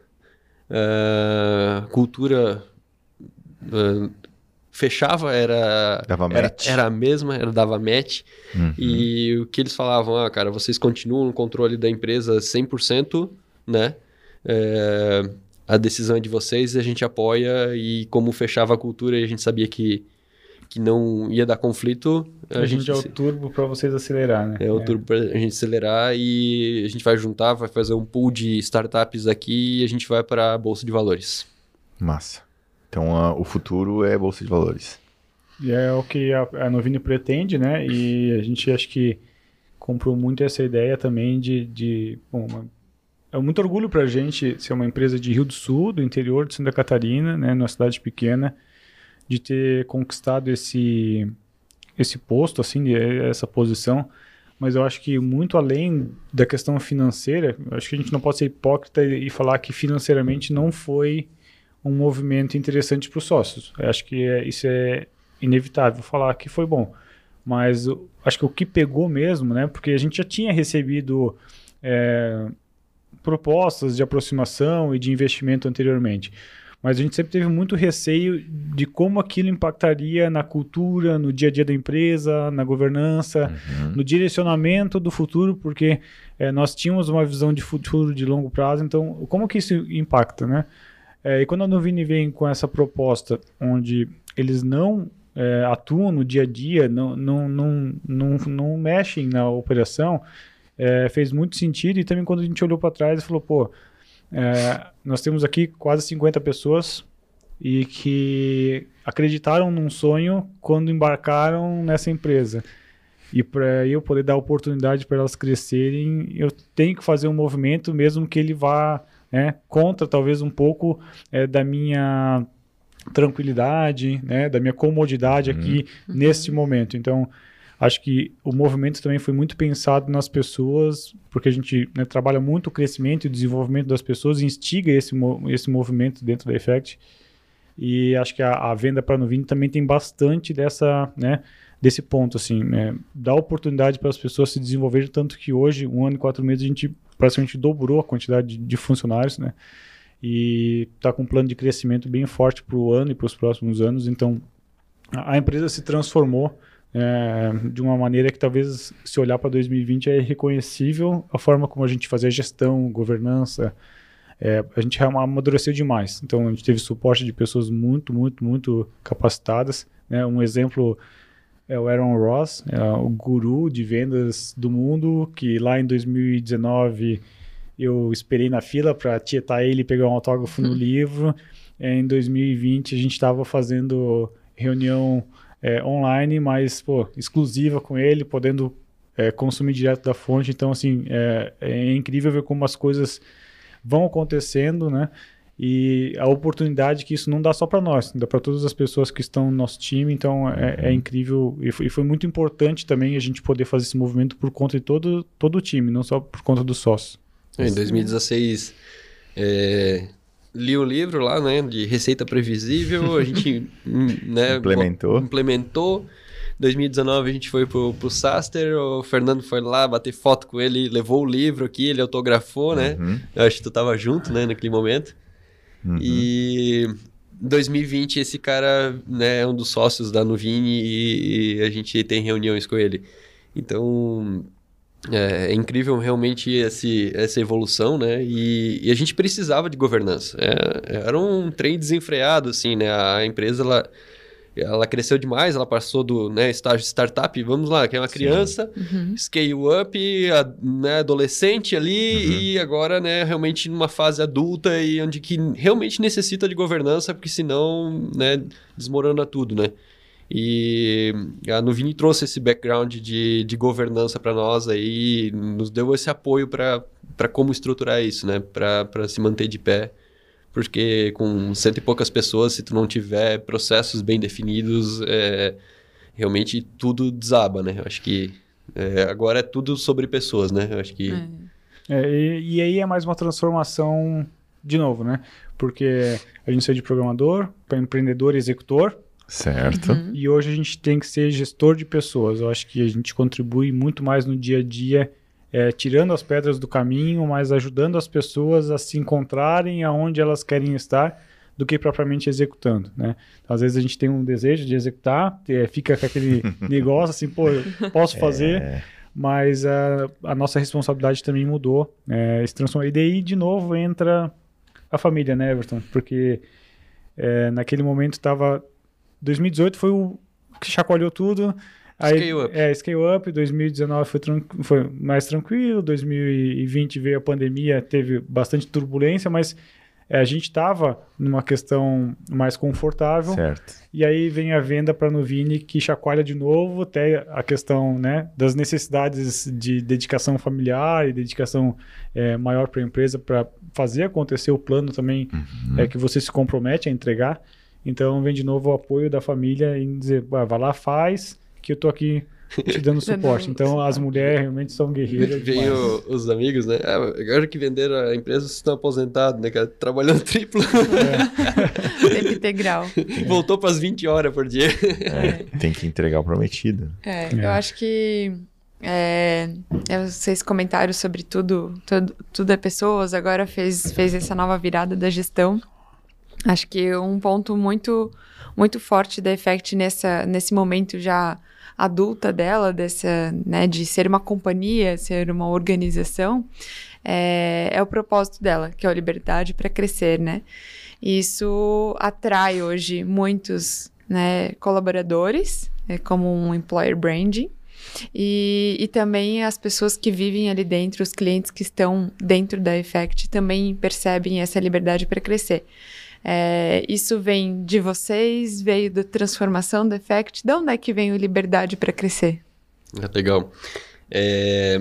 Ah, cultura ah, fechava, era, Dava era, match. era a mesma, era dava match. Uhum. E o que eles falavam, ah, cara, vocês continuam no controle da empresa 100%, né? É, a decisão é de vocês, a gente apoia e como fechava a cultura e a gente sabia que, que não ia dar conflito, a, A, gente, gente é o turbo para vocês acelerar, né? é o turbo pra gente acelerar e a gente vai juntar, vai fazer um pool de startups aqui e a gente vai para a bolsa de valores. Massa. Então a- o futuro é Bolsa de Valores. E é o que a, a Novini pretende, né? E a gente acho que comprou muito essa ideia também de. de bom, uma- é muito orgulho para a gente ser uma empresa de Rio do Sul, do interior de Santa Catarina, né? Numa cidade pequena, de ter conquistado esse, esse posto, assim, de- essa posição. Mas eu acho que muito além da questão financeira, acho que a gente não pode ser hipócrita e, falar que financeiramente não foi um movimento interessante para os sócios. Eu acho que é- isso é inevitável falar que foi bom. Mas acho que o que pegou mesmo, né? Porque a gente já tinha recebido é, propostas de aproximação e de investimento anteriormente. mas a gente sempre teve muito receio de como aquilo impactaria na cultura, no dia a dia da empresa, na governança, Uhum. no direcionamento do futuro, porque eh, nós tínhamos uma visão de futuro de longo prazo, então como que isso impacta, né? Eh, e quando a Novini vem com essa proposta, onde eles não eh, atuam no dia a dia, não, não, não, não, não mexem na operação, eh, fez muito sentido. E também quando a gente olhou para trás e falou, pô, eh, nós temos aqui quase 50 pessoas e que acreditaram num sonho quando embarcaram nessa empresa. E para eu poder dar oportunidade para elas crescerem, eu tenho que fazer um movimento, mesmo que ele vá né, contra talvez um pouco eh, da minha tranquilidade, né, da minha comodidade aqui neste momento. Então, acho que o movimento também foi muito pensado nas pessoas, porque a gente né, trabalha muito o crescimento e o desenvolvimento das pessoas, instiga esse, esse movimento dentro da Effect. E acho que a, a venda para Novini também tem bastante dessa, né, desse ponto, assim, né, dar oportunidade para as pessoas se desenvolverem, tanto que hoje, um ano e quatro meses, a gente praticamente dobrou a quantidade de, de funcionários, né, e está com um plano de crescimento bem forte para o ano e para os próximos anos, então a empresa se transformou é, de uma maneira que talvez se olhar para 2020 é reconhecível a forma como a gente fazia gestão, governança, é, a gente amadureceu demais. Então a gente teve suporte de pessoas muito, muito, muito capacitadas. Né? Um exemplo é o Aaron Ross, é o guru de vendas do mundo, que lá em 2019 eu esperei na fila para tietar ele e pegar um autógrafo no livro. É, em 2020 a gente estava fazendo reunião é, online, mas pô, exclusiva com ele, podendo é, consumir direto da fonte. Então, assim, é, é, incrível ver como as coisas vão acontecendo, né? E a oportunidade que isso não dá só para nós, dá para todas as pessoas que estão no nosso time. Então, é, é incrível e foi, e foi, muito importante também a gente poder fazer esse movimento por conta de todo, todo o time, não só por conta dos sócios. Em 2016, é, li o livro lá, né, de receita previsível, a gente né, implementou. implementou. 2019 a gente foi pro, pro Saster, o Fernando foi lá bater foto com ele, levou o livro aqui, ele autografou, né? Uhum. Eu acho que tu tava junto, né, naquele momento. Uhum. E 2020 esse cara né, é um dos sócios da Nuvini e, e a gente tem reuniões com ele. Então é, é incrível realmente esse, essa evolução, né? E, e a gente precisava de governança. É, era um trem desenfreado, assim, né? A empresa, ela, ela cresceu demais, ela passou do né, estágio startup, vamos lá, que é uma Sim. criança, Uhum. scale up, a- né, adolescente ali, Uhum. e agora, né, realmente numa fase adulta e onde que realmente necessita de governança, porque senão, né, desmorona tudo, né? E a Nuvini trouxe esse background de, de governança para nós aí, nos deu esse apoio para como estruturar isso, né? Para se manter de pé. Porque com cento e poucas pessoas, se tu não tiver processos bem definidos, é, realmente tudo desaba, né? Eu acho que é, agora é tudo sobre pessoas, né? Eu acho que... É. É, e, e aí é mais uma transformação de novo, né? Porque a gente saiu de programador para empreendedor e executor, Certo. Uhum. e hoje a gente tem que ser gestor de pessoas. Eu acho que a gente contribui muito mais no dia a dia, é, tirando as pedras do caminho, mas ajudando as pessoas a se encontrarem aonde elas querem estar, do que propriamente executando, né? Então, às vezes a gente tem um desejo de executar, é, fica com aquele negócio assim, pô, eu posso fazer, É, mas a, a nossa responsabilidade também mudou, é, se transformou. E daí, de novo, entra a família, né, Everton? Porque é, naquele momento estava... 2018 foi o que chacoalhou tudo. Aí, Scale up. É, scale up. 2019 foi, tran- foi mais tranquilo. 2020 veio a pandemia, teve bastante turbulência, mas é, a gente estava numa questão mais confortável. certo. E aí vem a venda para a Nuvini que chacoalha de novo até a questão né, das necessidades de dedicação familiar e dedicação é, maior para a empresa para fazer acontecer o plano também Uhum. é que você se compromete a entregar. Então vem de novo o apoio da família em dizer, "Ah, vai lá, faz, que eu tô aqui te dando suporte. Então as mulheres realmente são guerreiras. demais. Veio os amigos, né? Ah, agora que venderam a empresa, vocês estão aposentados, né, cara? Trabalhando triplo. Tempo integral. Voltou para as 20 horas por dia. É, tem que entregar o prometido. É, É. eu acho que é, é, vocês comentaram sobre tudo, tudo, tudo é pessoas, agora fez, fez essa nova virada da gestão. Acho que um ponto muito muito forte da Effect nessa, nesse momento já adulta dela, dessa, né, de ser uma companhia, ser uma organização, é, é o propósito dela, que é a liberdade para crescer, né? Isso atrai hoje muitos né, colaboradores, é, como um employer branding, e, e, também as pessoas que vivem ali dentro, os clientes que estão dentro da Effect, também percebem essa liberdade para crescer. É, isso vem de vocês, veio da transformação do Effect. De onde é que vem o liberdade para crescer? É legal. É,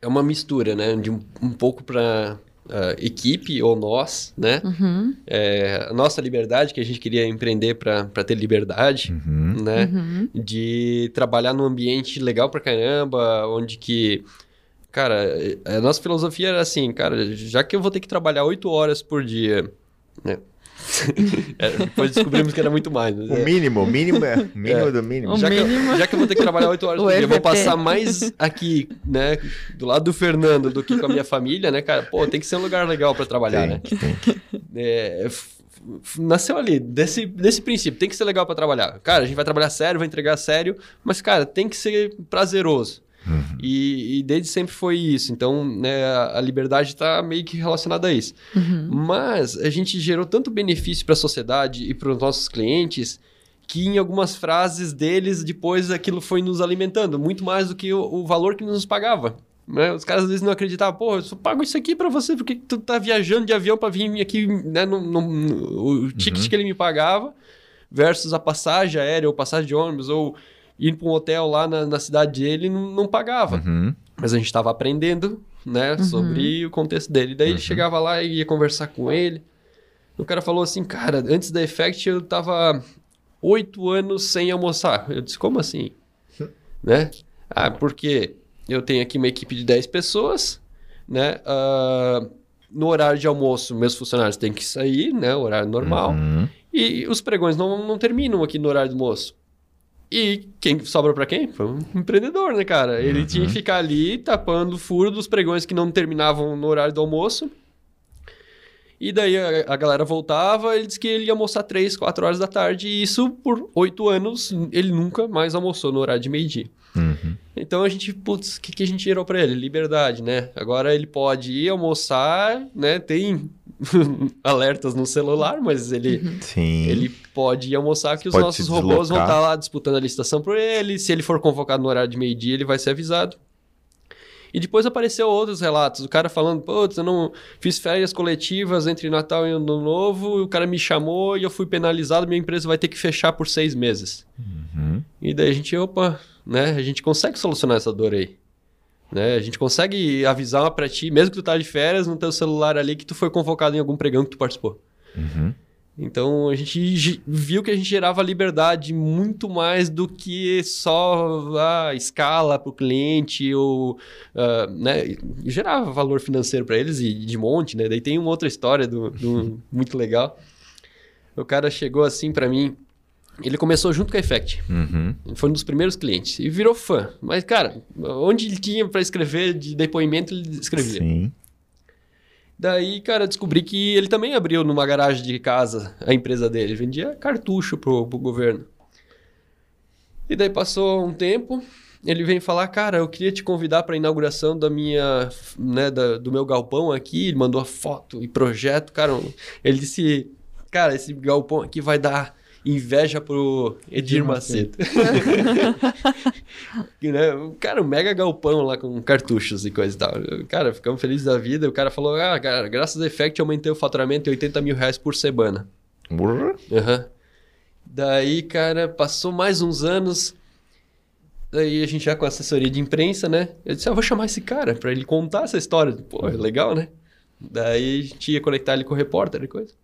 é uma mistura, né? De um, um pouco para uh, equipe ou nós, né? Uhum. É, a nossa liberdade, que a gente queria empreender para ter liberdade, Uhum. né? Uhum. De trabalhar num ambiente legal pra caramba, onde que... Cara, a nossa filosofia era assim, cara, já que eu vou ter que trabalhar oito horas por dia, né? Depois descobrimos que era muito mais. mas O é- mínimo, o mínimo é o mínimo É. do mínimo. Já, que mínimo. eu, já que eu vou ter que trabalhar 8 horas O por dia, eu vou passar mais aqui, né, do lado do Fernando do que com a minha família, né, cara? Pô, tem que ser um lugar legal pra trabalhar, Tem né? que, tem que. É, nasceu ali, desse, desse princípio, tem que ser legal pra trabalhar. Cara, a gente vai trabalhar sério, vai entregar sério, mas, cara, tem que ser prazeroso. Uhum. E, e desde sempre foi isso. Então, né, a, liberdade está meio que relacionada a isso. Uhum. Mas a gente gerou tanto benefício para a sociedade e para os nossos clientes que em algumas frases deles depois aquilo foi nos alimentando muito mais do que o, o valor que nos pagava. Né? Os caras às vezes não acreditavam, pô, eu só pago isso aqui para você, porque tu tá viajando de avião para vir aqui, né, no, no- no- o ticket que ele me pagava versus a passagem aérea ou passagem de ônibus ou ir para um hotel lá na, na cidade dele não, não pagava. Uhum. Mas a gente estava aprendendo, né, sobre o contexto dele. Daí ele chegava lá e ia conversar com ele. O cara falou assim, cara, antes da Effect eu tava oito anos sem almoçar. Eu disse, como assim? né? Ah, porque eu tenho aqui uma equipe de 10 pessoas, né? ah, no horário de almoço, meus funcionários têm que sair, né? Horário normal. Uhum. E os pregões não, não terminam aqui no horário do almoço. E quem sobra pra quem? Foi um empreendedor, né, cara? Ele tinha que ficar ali tapando o furo dos pregões que não terminavam no horário do almoço. E daí a, a galera voltava, ele disse que ele ia almoçar 3, 4 horas da tarde, e isso por 8 anos ele nunca mais almoçou no horário de meio-dia. Uhum. Então a gente, putz, o que, que a gente gerou pra ele? Liberdade, né? Agora ele pode ir almoçar, né? Tem alertas no celular, mas ele, Sim. ele pode ir almoçar que os nossos robôs vão estar lá disputando a licitação por ele. Se ele for convocado no horário de meio-dia, ele vai ser avisado. E depois apareceu outros relatos. O cara falando, putz, eu não fiz férias coletivas entre Natal e Ano Novo, e o cara me chamou e eu fui penalizado, minha empresa vai ter que fechar por seis meses. Uhum. E daí a gente, opa, né? A gente consegue solucionar essa dor aí. Né? A gente consegue avisar pra ti, mesmo que tu tá de férias, no teu celular ali, que tu foi convocado em algum pregão que tu participou. Uhum. Então a gente ge- viu que a gente gerava liberdade muito mais do que só a escala para o cliente ou ah, né? gerava valor financeiro para eles e de monte, né? Daí tem uma outra história do, do- muito legal. O cara chegou assim para mim, ele começou junto com a Effect. Uhum. Ele foi um dos primeiros clientes e virou fã. Mas cara, onde ele tinha para escrever de depoimento ele escrevia. Sim. Daí, cara, descobri que ele também abriu numa garagem de casa a empresa dele. Ele vendia cartucho pro, pro governo. E daí passou um tempo, ele vem falar, cara, eu queria te convidar para a inauguração da minha, né, da- do meu galpão aqui. Ele mandou a foto e projeto, cara. Ele disse, cara, esse galpão aqui vai dar inveja pro Edir Edir Macedo. Né, cara, um mega galpão lá com cartuchos e coisa e tal. Cara, ficamos felizes da vida. O cara falou, ah, cara, graças ao Effect eu aumentei o faturamento em 80 mil reais por semana. Aham. Daí, cara, passou mais uns anos. Daí a gente já com assessoria de imprensa, né? Eu disse, ah, vou chamar esse cara pra ele contar essa história. Pô, é legal, né? Daí a gente ia conectar ele com o repórter e coisa.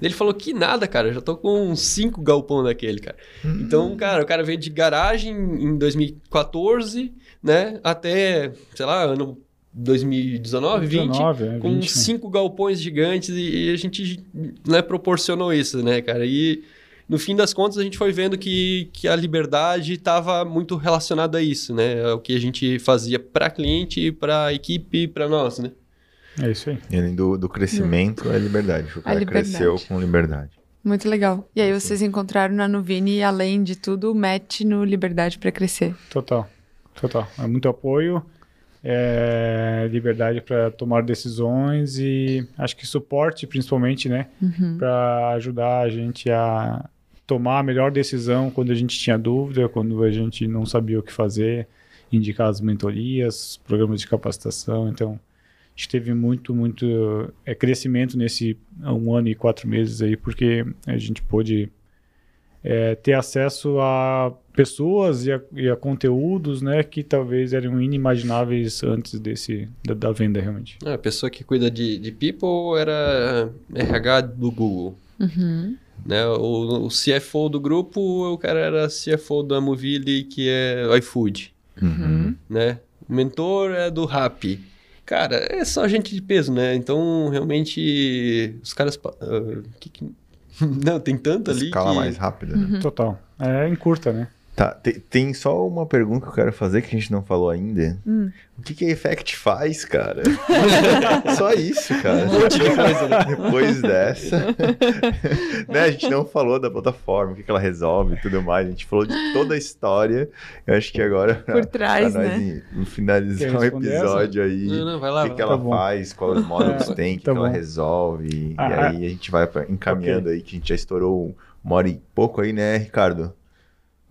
Ele falou que nada, cara, já tô com cinco galpão daquele, cara. Então, cara, o cara veio de garagem em 2014, né? Até, sei lá, ano 2019, 20 19, é, com 20, né? cinco galpões gigantes e, e a gente né, proporcionou isso, né, cara? E no fim das contas a gente foi vendo que, que a liberdade estava muito relacionada a isso, né? Ao que a gente fazia para cliente, para equipe, para nós, né? É isso aí. E além do, do crescimento, é liberdade. O cara liberdade. cresceu com liberdade. Muito legal. E aí vocês encontraram na Nuvini, além de tudo, o match no Liberdade para Crescer. Total, total. É muito apoio, é, liberdade para tomar decisões e acho que suporte, principalmente, né, para ajudar a gente a tomar a melhor decisão quando a gente tinha dúvida, quando a gente não sabia o que fazer, indicar as mentorias, programas de capacitação. Então, a gente teve muito, muito é, crescimento nesse um ano e quatro meses aí, porque a gente pôde é, ter acesso a pessoas e a, e a conteúdos, né, que talvez eram inimagináveis antes desse da, da venda realmente. Ah, a pessoa que cuida de, de people era RH do Google. Né? O, o CFO do grupo, o cara era CFO da Movile, que é iFood. Uhum. Né? O mentor é do Rappi. Cara, é só gente de peso, né? Então, realmente, os caras... ah, que que- Não, tem tanto ali Escala que... mais rápida. né? Total. É encurta, né? Tá, te- tem só uma pergunta que eu quero fazer que a gente não falou ainda. Hum. O que, que a Effect faz, cara? só isso, cara. Um monte de coisa, né? Depois dessa. né, a gente não falou da plataforma, o que, que ela resolve e tudo mais. A gente falou de toda a história. Eu acho que agora. Por trás, pra nós né? finalizar o responder episódio aí. Não, não, vai lá. O que, que ela Tá faz, quais módulos É, tem, o que, tá que ela resolve. e Ah, aí a gente vai encaminhando aí, que a gente já estrou uma hora e pouco aí, né, Ricardo?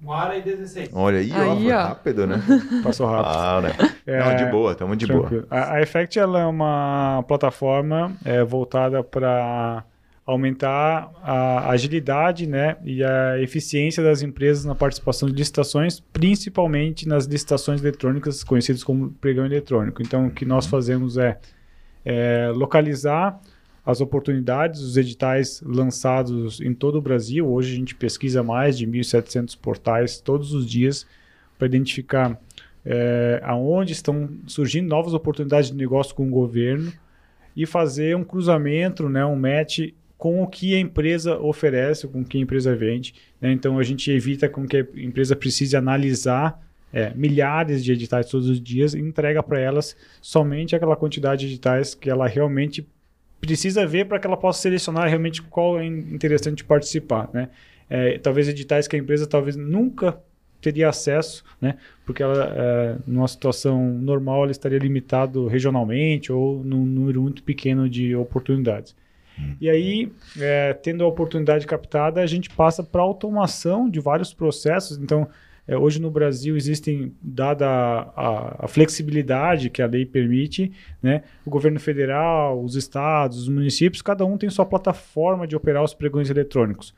Uma hora e 16. Olha aí, ó, Aí, foi ó. rápido, né? Passou rápido. Ah, né? É, Não, de boa, tamo de boa. Tranquilo. A, a Effect ela é uma plataforma é, voltada para aumentar a agilidade né, e a eficiência das empresas na participação de licitações, principalmente nas licitações eletrônicas, conhecidas como pregão eletrônico. Então, o que nós fazemos é, é localizar as oportunidades, os editais lançados em todo o Brasil. Hoje a gente pesquisa mais de 1.700 portais todos os dias para identificar é, aonde estão surgindo novas oportunidades de negócio com o governo e fazer um cruzamento, né, um match com o que a empresa oferece, com o que a empresa vende. né? Então a gente evita com que a empresa precise analisar é, milhares de editais todos os dias e entrega para elas somente aquela quantidade de editais que ela realmente precisa ver para que ela possa selecionar realmente qual é interessante participar, né? É, talvez editais que a empresa talvez nunca teria acesso, né? Porque ela, é, numa situação normal, ela estaria limitado regionalmente ou num número muito pequeno de oportunidades. E aí, é, tendo a oportunidade captada, a gente passa para automação de vários processos. Então, é, hoje no Brasil existem, dada a, a- a flexibilidade que a lei permite, né, o governo federal, os estados, os municípios, cada um tem sua plataforma de operar os pregões eletrônicos.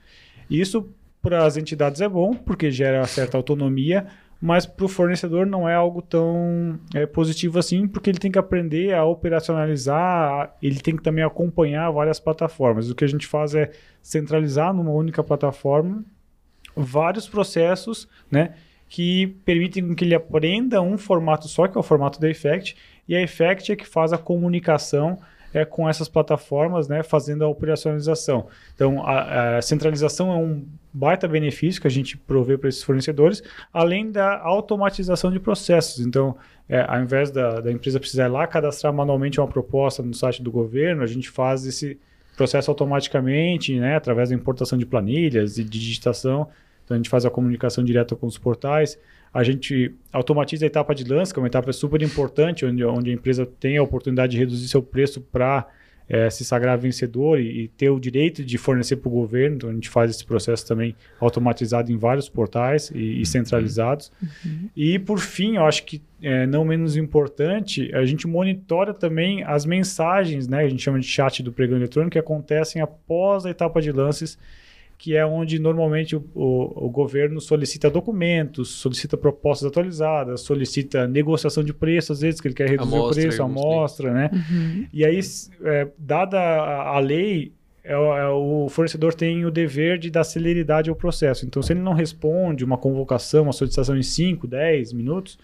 Isso para as entidades é bom, porque gera certa autonomia, mas para o fornecedor não é algo tão é, positivo assim, porque ele tem que aprender a operacionalizar, ele tem que também acompanhar várias plataformas. O que a gente faz é centralizar numa única plataforma vários processos, né, que permitem que ele aprenda um formato só, que é o formato da Effect, e a Effect é que faz a comunicação é, com essas plataformas, né, fazendo a operacionalização. Então, a, a centralização é um baita benefício que a gente provê para esses fornecedores, além da automatização de processos. Então, é, ao invés da, da empresa precisar ir lá cadastrar manualmente uma proposta no site do governo, a gente faz esse processo automaticamente, né, através da importação de planilhas e de digitação. Então, a gente faz a comunicação direta com os portais. A gente automatiza a etapa de lance, que é uma etapa super importante, onde, onde a empresa tem a oportunidade de reduzir seu preço para é, se sagrar vencedor e, e, ter o direito de fornecer para o governo. Então, a gente faz esse processo também automatizado em vários portais e, e centralizados. Uhum. E, por fim, eu acho que é, não menos importante, a gente monitora também as mensagens, né, a gente chama de chat do pregão eletrônico, que acontecem após a etapa de lances que é onde normalmente o, o, o, governo solicita documentos, solicita propostas atualizadas, solicita negociação de preço, às vezes que ele quer reduzir amostra, o preço, amostra, né? Uhum. E aí, é, dada a, a lei, é, é, o fornecedor tem o dever de dar celeridade ao processo. Então, se ele não responde uma convocação, uma solicitação em 5, 10 minutos,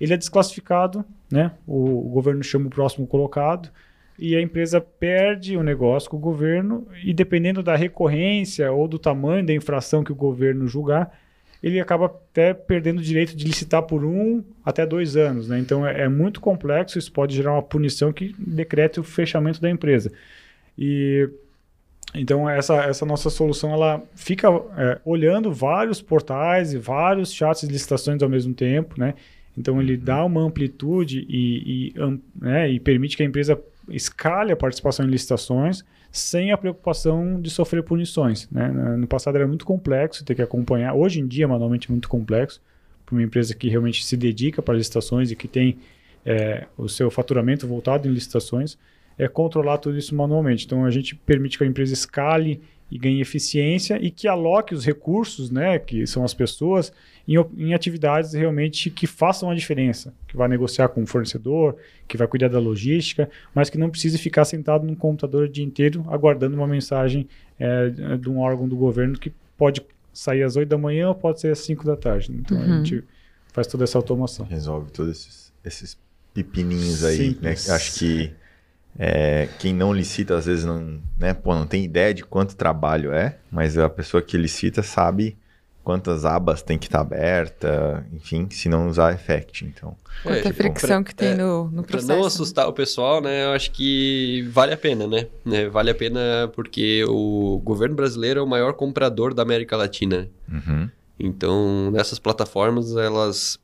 ele é desclassificado, né? O, o governo chama o próximo colocado, e a empresa perde o negócio com o governo e dependendo da recorrência ou do tamanho da infração que o governo julgar, ele acaba até perdendo o direito de licitar por um até dois anos. Né? Então é, é muito complexo, isso pode gerar uma punição que decrete o fechamento da empresa. E então essa, essa nossa solução ela fica é, olhando vários portais e vários chats de licitações ao mesmo tempo, né? Então ele dá uma amplitude e, e, né, e permite que a empresa escale a participação em licitações sem a preocupação de sofrer punições. Né? No passado era muito complexo ter que acompanhar, hoje em dia manualmente é muito complexo para uma empresa que realmente se dedica para licitações e que tem é, o seu faturamento voltado em licitações, é controlar tudo isso manualmente. Então a gente permite que a empresa escale e ganhe eficiência e que aloque os recursos, né, que são as pessoas, em, em, atividades realmente que façam a diferença, que vai negociar com o fornecedor, que vai cuidar da logística, mas que não precise ficar sentado num computador o dia inteiro aguardando uma mensagem é, de um órgão do governo que pode sair às 8 da manhã ou pode ser às 5 da tarde. Então uhum. a gente faz toda essa automação. Resolve todos esses, esses pepininhos aí, Simples. né? Acho que é, quem não licita, às vezes, não, né, pô, não tem ideia de quanto trabalho é, mas a pessoa que licita sabe quantas abas tem que estar tá aberta, enfim, se não usar Effect, então. Quanta é, tipo, fricção pra, que tem é, no, no processo. Pra não assustar o pessoal, né, eu acho que vale a pena, né? É, vale a pena porque o governo brasileiro é o maior comprador da América Latina. Uhum. Então, nessas plataformas, elas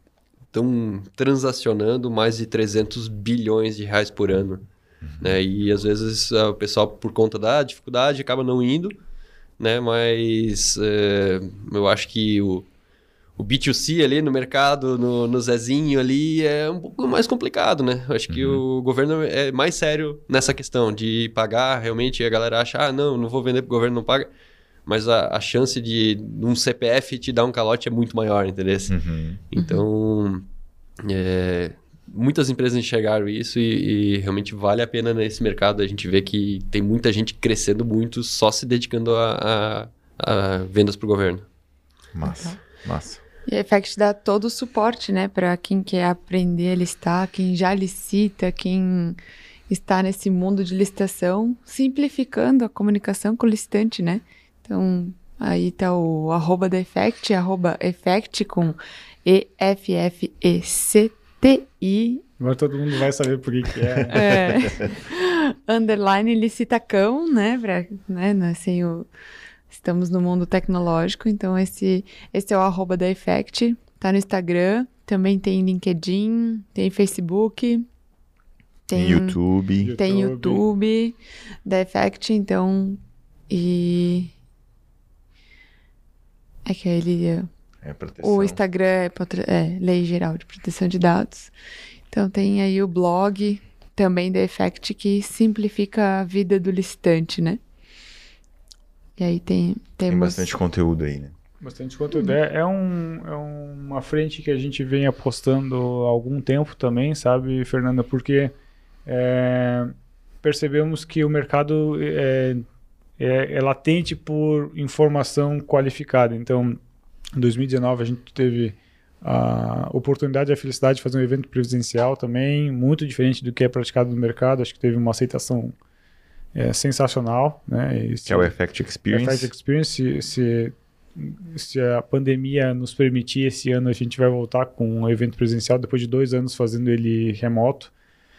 estão transacionando mais de 300 bilhões de reais por ano. Uhum. Né? E às vezes o pessoal, por conta da dificuldade, acaba não indo, né? Mas é, eu acho que o, o B2C ali no mercado, no, no Zezinho ali, é um pouco mais complicado, né? Eu acho uhum. que o governo é mais sério nessa questão de pagar realmente. A galera acha, ah, não, não vou vender pro governo, não paga. Mas a, a chance de um CPF te dar um calote é muito maior, entendeu? Uhum. Então, é, muitas empresas enxergaram isso e, e, realmente vale a pena nesse mercado. A gente vê que tem muita gente crescendo muito só se dedicando a, a, a vendas para o governo. Massa, massa. E a Effect dá todo o suporte, né, para quem quer aprender a listar, quem já licita, quem está nesse mundo de licitação, simplificando a comunicação com o licitante, né? Então, aí tá o arroba da Effect, arroba Effect com E-F-F-E-C-T TI. Agora todo mundo vai saber por que, que é. é. Underline licitacão, né? Pra, né? Assim, o, estamos no mundo tecnológico, então esse, esse é o arroba da Effect. Tá no Instagram, também tem LinkedIn, tem Facebook. Tem YouTube. Tem YouTube da Effect, então. E. É que ele é proteção. O Instagram é, é, Lei Geral de Proteção de Dados. Então tem aí o blog também da Effect que simplifica a vida do licitante, né? E aí tem temos... Tem bastante conteúdo aí, né? Bastante conteúdo. É, é, um, é uma frente que a gente vem apostando há algum tempo também, sabe, Fernanda? Porque é, percebemos que o mercado é, é, é latente por informação qualificada. Então, em 2019 a gente teve a oportunidade e a felicidade de fazer um evento presencial também, muito diferente do que é praticado no mercado. Acho que teve uma aceitação é, sensacional. Né? Esse, que é o Effect Experience. Effect Experience, se, se, se, a pandemia nos permitir, esse ano a gente vai voltar com um evento presencial, depois de dois anos fazendo ele remoto.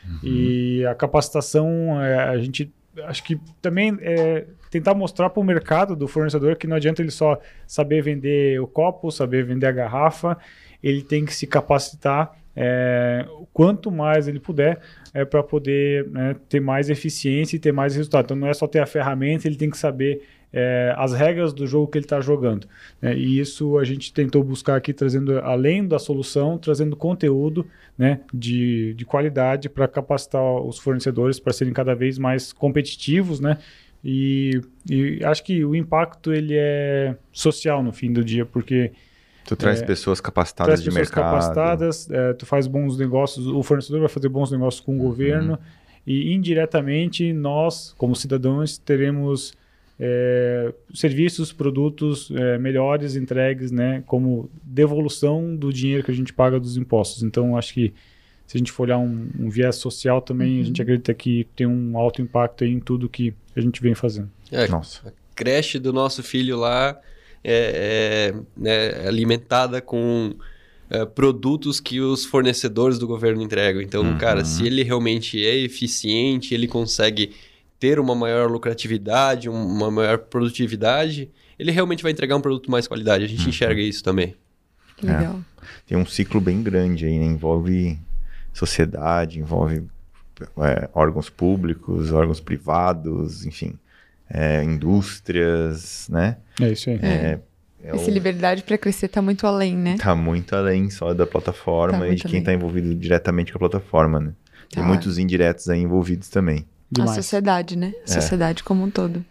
Uhum. E a capacitação, é, a gente acho que também é tentar mostrar para o mercado do fornecedor que não adianta ele só saber vender o copo, saber vender a garrafa, ele tem que se capacitar é, quanto mais ele puder é, para poder né, ter mais eficiência e ter mais resultado. Então não é só ter a ferramenta, ele tem que saber é, as regras do jogo que ele está jogando. Né? E isso a gente tentou buscar aqui, trazendo, além da solução, trazendo conteúdo né, de, de qualidade para capacitar os fornecedores para serem cada vez mais competitivos, né? E, e, acho que o impacto ele é social no fim do dia, porque tu traz é, pessoas capacitadas traz de pessoas mercado, capacitadas, é, tu faz bons negócios, o fornecedor vai fazer bons negócios com o uhum. governo e indiretamente nós, como cidadãos, teremos é, serviços, produtos é, melhores entregues, né, como devolução do dinheiro que a gente paga dos impostos. Então, acho que se a gente for olhar um, um viés social também, uhum. a gente acredita que tem um alto impacto em tudo que a gente vem fazendo. É, Nossa. A creche do nosso filho lá é, é, né, alimentada com é, produtos que os fornecedores do governo entregam. Então, Uhum. cara, se ele realmente é eficiente, ele consegue ter uma maior lucratividade, um- uma maior produtividade, ele realmente vai entregar um produto mais qualidade. A gente Uhum. enxerga isso também. Legal. Tem um ciclo bem grande aí, né? Envolve sociedade, envolve é, órgãos públicos, órgãos privados, enfim, é, indústrias, né? É isso aí. É, é Essa liberdade para crescer tá muito além, né? Tá muito além só da plataforma Tá e de quem está envolvido diretamente com a plataforma, né? Tem Tá. muitos indiretos aí envolvidos também. A Demais. sociedade, né? A É. sociedade como um todo.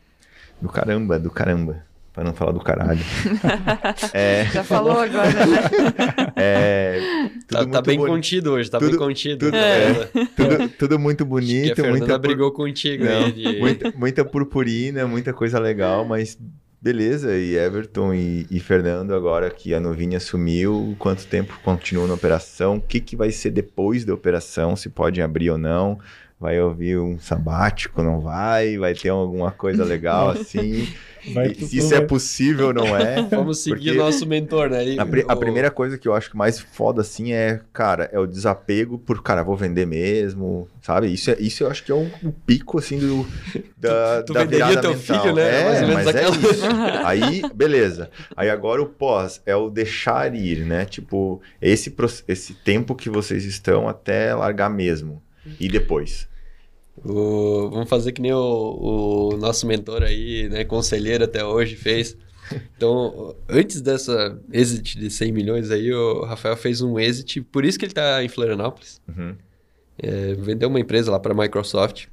Do caramba, do caramba. Pra não falar do caralho. é, Já falou agora, né? é, tudo Tá, tá muito bem boni- contido hoje, tá tudo- bem contido. tudo- É. tudo, tudo muito Acho que a bonito, Fernanda muita, pur- brigou contigo Não, aí. de- muita, muita purpurina, muita coisa legal, mas beleza. E Everton e, e Fernando, agora que a Novinha assumiu, quanto tempo continua na operação? O que, que vai ser depois da operação? Se pode abrir ou não? Vai ouvir um sabático, não vai? Vai ter alguma coisa legal assim? Vai se isso é possível não é? Vamos seguir Porque o nosso mentor, né? E A, a o- primeira coisa que eu acho que mais foda assim é, cara, é o desapego por, cara, vou vender mesmo, sabe? Isso, é, isso eu acho que é um, um pico, assim, do, da, tu da venderia teu mental. filho, né? É, mas aquela- é isso. Aí, beleza. Aí agora o pós é o deixar ir, né? Tipo, esse, esse tempo que vocês estão até largar mesmo. E depois? O- vamos fazer que nem o, o nosso mentor aí, né, conselheiro até hoje fez. Então, antes dessa exit de 100 milhões aí, o Rafael fez um exit, por isso que ele tá em Florianópolis. Uhum. É, vendeu uma empresa lá para a Microsoft.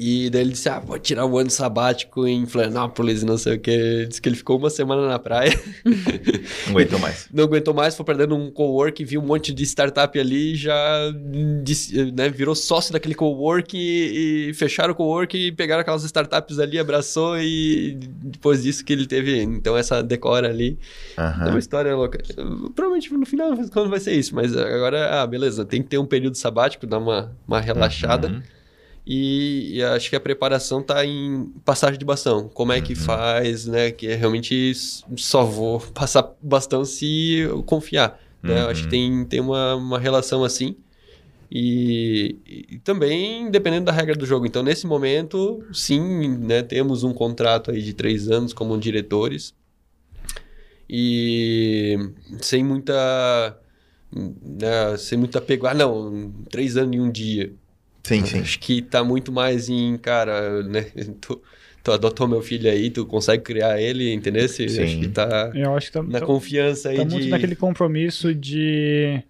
E daí ele disse: Ah, vou tirar um ano sabático em Florianópolis e não sei o que. Disse que ele ficou uma semana na praia, Não aguento mais. não aguentou mais, foi perdendo um cowork, viu um monte de startup ali, já disse- né, virou sócio daquele cowork e, e fecharam o cowork e pegaram aquelas startups ali, abraçou e depois disso que ele teve, então essa decora ali. É Aham. uma história louca. Provavelmente no final quando vai ser isso, mas agora, ah, beleza, tem que ter um período sabático, dar uma, uma relaxada. Uhum. E, e acho que a preparação tá em passagem de bastão. Como é que faz, né? Que é realmente só vou passar bastão se eu confiar. Né? Eu acho que Uhum. tem, tem uma, uma relação assim. E, e também dependendo da regra do jogo. Então, nesse momento, sim, né, temos um contrato aí de três anos como diretores. E sem muita. Né, sem muito apego. Ah, não, três anos em um dia. Sim, sim. Acho que tá muito mais em, cara, né? Tu, tu adotou meu filho aí, tu consegue criar ele, entendeu? Se- Sim. Acho que tá Eu acho que tá, na tá- confiança aí tá de. muito naquele compromisso de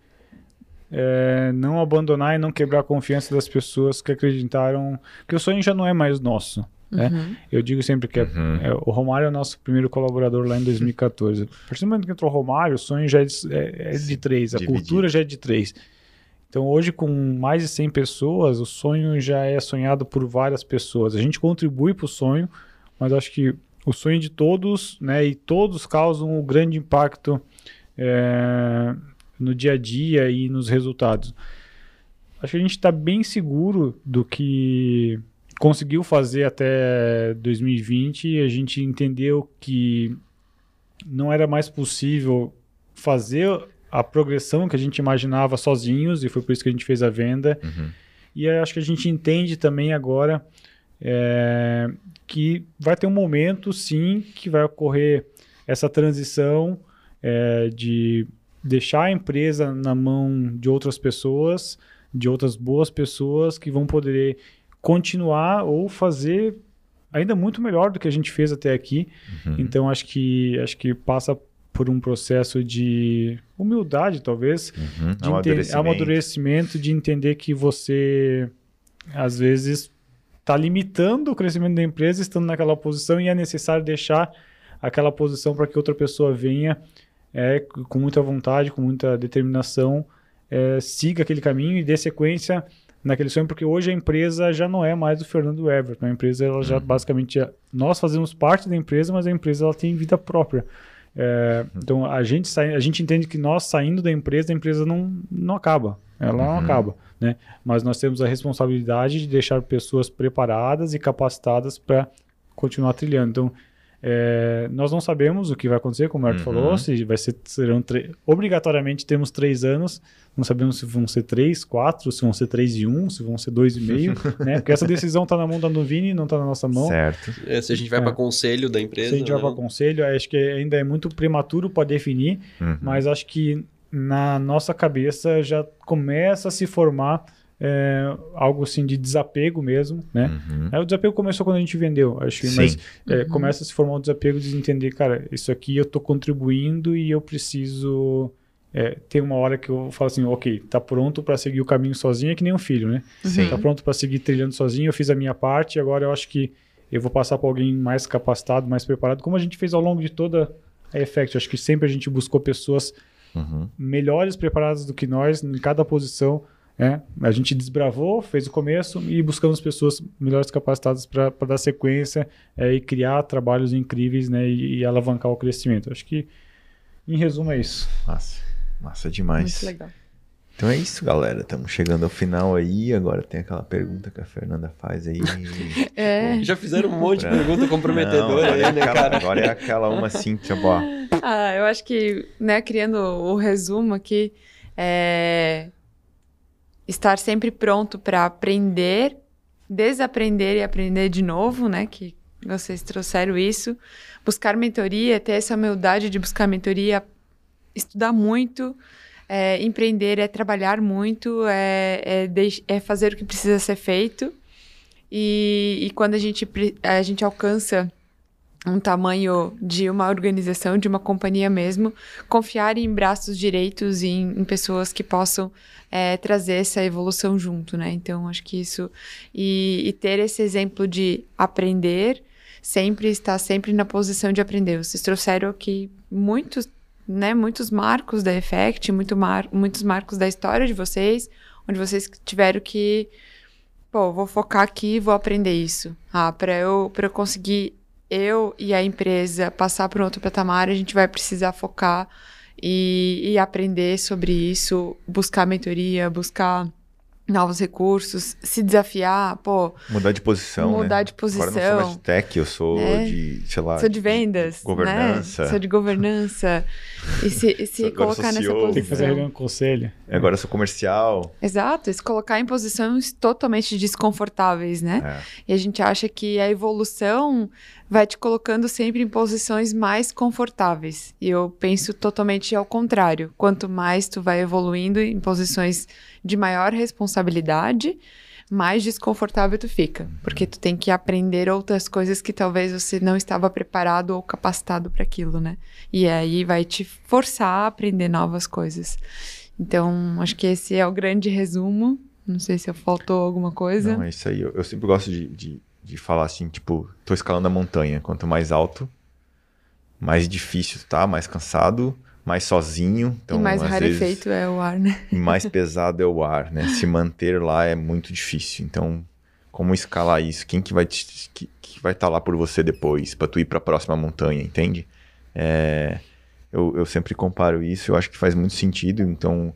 é, não abandonar e não quebrar a confiança das pessoas que acreditaram que o sonho já não é mais nosso. né? Uhum. Eu digo sempre que é- Uhum. é, o Romário é o nosso primeiro colaborador lá em 2014. A partir do momento que entrou o Romário, o sonho já é de, é- é de três, a Dividido. cultura já é de três. Então hoje, com mais de 100 pessoas, o sonho já é sonhado por várias pessoas. A gente contribui para o sonho, mas acho que o sonho de todos, né, e todos causam um grande impacto é, no dia a dia e nos resultados. Acho que a gente está bem seguro do que conseguiu fazer até 2020 e a gente entendeu que não era mais possível fazer a progressão que a gente imaginava sozinhos e foi por isso que a gente fez a venda. Uhum. E acho que a gente entende também agora é, que vai ter um momento, sim, que vai ocorrer essa transição é, de deixar a empresa na mão de outras pessoas, de outras boas pessoas que vão poder continuar ou fazer ainda muito melhor do que a gente fez até aqui. Uhum. Então acho que acho que passa por um processo de humildade, talvez, Uhum. de Amadurecimento. amadurecimento, de entender que você às vezes está limitando o crescimento da empresa estando naquela posição e é necessário deixar aquela posição para que outra pessoa venha é, com muita vontade, com muita determinação, é, siga aquele caminho e dê sequência naquele sonho, porque hoje a empresa já não é mais do Fernando Everton, a empresa ela já basicamente já- nós fazemos parte da empresa, mas a empresa ela tem vida própria. É, então a gente sai, a gente entende que nós saindo da empresa, a empresa não, não acaba, ela não Uhum. acaba, né? Mas nós temos a responsabilidade de deixar pessoas preparadas e capacitadas para continuar trilhando. Então É, nós não sabemos o que vai acontecer, como o Herto Uhum. falou, se vai ser, serão obrigatoriamente temos três anos, não sabemos se vão ser três, quatro, se vão ser três e um, se vão ser dois e meio, né? Porque essa decisão está na mão da Nuvini, não está na nossa mão. Certo. É, se a gente vai É. para conselho da empresa. Se a gente vai né? para conselho, acho que ainda é muito prematuro para definir, Uhum. mas acho que na nossa cabeça já começa a se formar é, algo assim de desapego mesmo, né? Uhum. É, o desapego começou quando a gente vendeu, acho que, Sim. mas é, começa a se formar um desapego de entender, cara, isso aqui eu tô contribuindo e eu preciso é, ter uma hora que eu falo assim, ok, tá pronto para seguir o caminho sozinho, é que nem um filho, né? Sim. Tá pronto para seguir trilhando sozinho, eu fiz a minha parte, agora eu acho que eu vou passar para alguém mais capacitado, mais preparado, como a gente fez ao longo de toda a Effect. Acho que sempre a gente buscou pessoas Uhum. melhores preparadas do que nós em cada posição. Né? A gente desbravou, fez o começo e buscamos pessoas melhores capacitadas para dar sequência é, e criar trabalhos incríveis né, e, e alavancar o crescimento. Acho que, em resumo, é isso. Massa. Massa demais. Muito legal. Então é isso, galera. Estamos chegando ao final aí. Agora tem aquela pergunta que a Fernanda faz aí. É. Já fizeram um monte de Pra- pergunta Não, comprometedora é aí, né, aquela, cara? agora é aquela uma assim, tipo, ó. Ah, eu acho que, né, criando o resumo aqui, é estar sempre pronto para aprender, desaprender e aprender de novo, né? Que vocês trouxeram isso. Buscar mentoria, ter essa humildade de buscar mentoria, estudar muito. é, empreender é trabalhar muito, é, é, é fazer o que precisa ser feito. E, e quando a gente, a gente alcança um tamanho de uma organização, de uma companhia mesmo, confiar em braços direitos e em, em pessoas que possam é, trazer essa evolução junto, né? Então, acho que isso. E, e ter esse exemplo de aprender, sempre estar sempre na posição de aprender. Vocês trouxeram aqui muitos, né, muitos marcos da Effect, muito mar, muitos marcos da história de vocês, onde vocês tiveram que. Pô, vou focar aqui e vou aprender isso. Ah, para eu, pra eu conseguir eu e a empresa passar para um outro patamar, a gente vai precisar focar e, e aprender sobre isso, buscar mentoria, buscar novos recursos, se desafiar, pô, Mudar de posição. mudar né? de Agora eu não sou posição. mais de tech, eu sou É. de, sei lá. Sou de vendas, governança. né? Sou de governança. E se, e se colocar nessa posição. Tem que fazer reunião com conselho. Agora eu sou comercial. Exato, e se colocar em posições totalmente desconfortáveis, né? É. E a gente acha que a evolução vai te colocando sempre em posições mais confortáveis. E eu penso totalmente ao contrário. Quanto mais tu vai evoluindo em posições de maior responsabilidade, mais desconfortável tu fica, porque tu tem que aprender outras coisas que talvez você não estava preparado ou capacitado para aquilo, né? E aí vai te forçar a aprender novas coisas. Então, acho que esse é o grande resumo. Não sei se faltou alguma coisa. Não, é isso aí. Eu, eu sempre gosto de, de, de falar assim, tipo, tô escalando a montanha. Quanto mais alto, mais difícil tá, mais cansado, mais sozinho. Então, e mais rarefeito vezes, é o ar, né? e mais pesado é o ar, né? Se manter lá é muito difícil. Então, como escalar isso? Quem que vai te, que, que vai estar lá por você depois, pra tu ir pra próxima montanha, entende? É, eu, eu sempre comparo isso, eu acho que faz muito sentido. Então,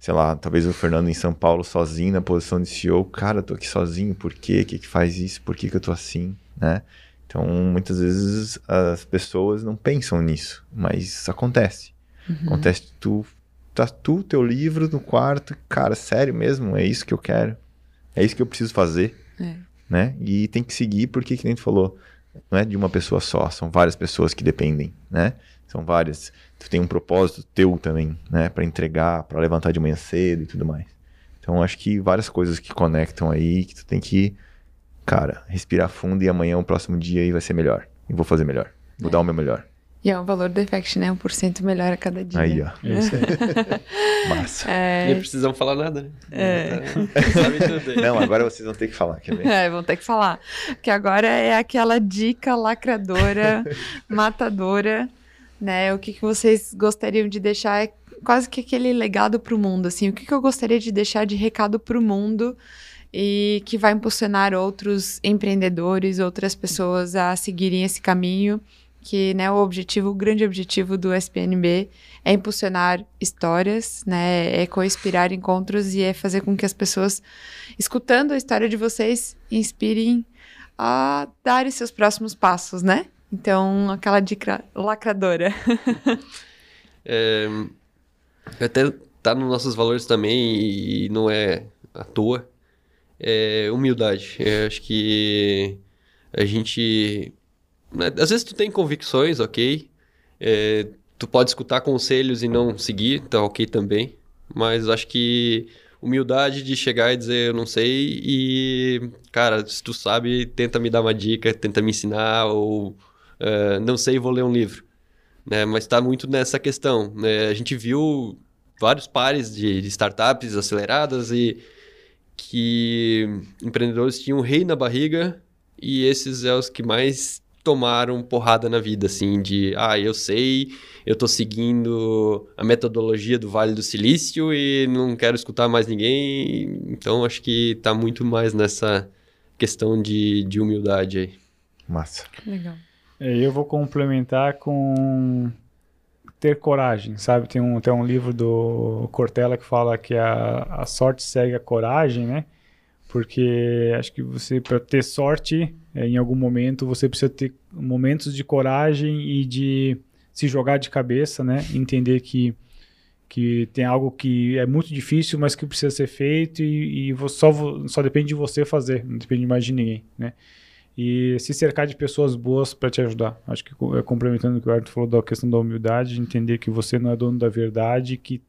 sei lá, talvez o Fernando em São Paulo sozinho na posição de CEO, cara, eu tô aqui sozinho, por quê? O que que faz isso? Por que que eu tô assim, né? Então, muitas vezes as pessoas não pensam nisso, mas acontece. Acontece tu tá tu teu livro no quarto, cara, sério mesmo, é isso que eu quero. É isso que eu preciso fazer, É. né? E tem que seguir porque que nem tu falou, não é de uma pessoa só, são várias pessoas que dependem, né? São várias. Tu tem um propósito teu também, né, Pra entregar, pra levantar de manhã cedo e tudo mais. Então acho que várias coisas que conectam aí que tu tem que, cara, respirar fundo e amanhã o próximo dia aí vai ser melhor. E vou fazer melhor. Vou dar o meu melhor. E é um valor do Effect, né? 1% melhor a cada dia. Aí, ó. É isso aí. Massa. É, Nem precisamos falar nada, né? É. Tá- Sabe tudo aí. Não, agora vocês vão ter que falar, quer ver? É, vão ter que falar. Que agora é aquela dica lacradora, matadora, né? O que, que vocês gostariam de deixar é quase que aquele legado pro mundo, assim. O que, que eu gostaria de deixar de recado pro mundo e que vai impulsionar outros empreendedores, outras pessoas a seguirem esse caminho, que, né, o objetivo, o grande objetivo do SPNB é impulsionar histórias, né, é co-inspirar encontros e é fazer com que as pessoas escutando a história de vocês, inspirem a darem seus próximos passos, né? Então, aquela dica lacradora. É, até tá nos nossos valores também e não é à toa. É humildade. Eu acho que a gente. Né, Às vezes tu tem convicções, ok. É, tu pode escutar conselhos e não seguir, tá ok também. Mas acho que humildade de chegar e dizer eu não sei e, cara, se tu sabe, tenta me dar uma dica, tenta me ensinar ou é, não sei, vou ler um livro. Né? Mas está muito nessa questão. né? A gente viu vários pares de, de startups aceleradas e que empreendedores tinham um rei na barriga e esses é os que mais tomaram porrada na vida, assim, de, ah, eu sei, eu tô seguindo a metodologia do Vale do Silício e não quero escutar mais ninguém, então acho que tá muito mais nessa questão de, de humildade aí. Massa. Legal. É, eu vou complementar com ter coragem, sabe? Tem um, tem um livro do Cortella que fala que a, a sorte segue a coragem, né? Porque acho que você, para ter sorte, é, em algum momento, você precisa ter momentos de coragem e de se jogar de cabeça, né? Entender que, que tem algo que é muito difícil, mas que precisa ser feito e, e só, só depende de você fazer, não depende mais de ninguém, né? e se cercar de pessoas boas para te ajudar. Acho que é, complementando o que o Arthur falou da questão da humildade, de entender que você não é dono da verdade, que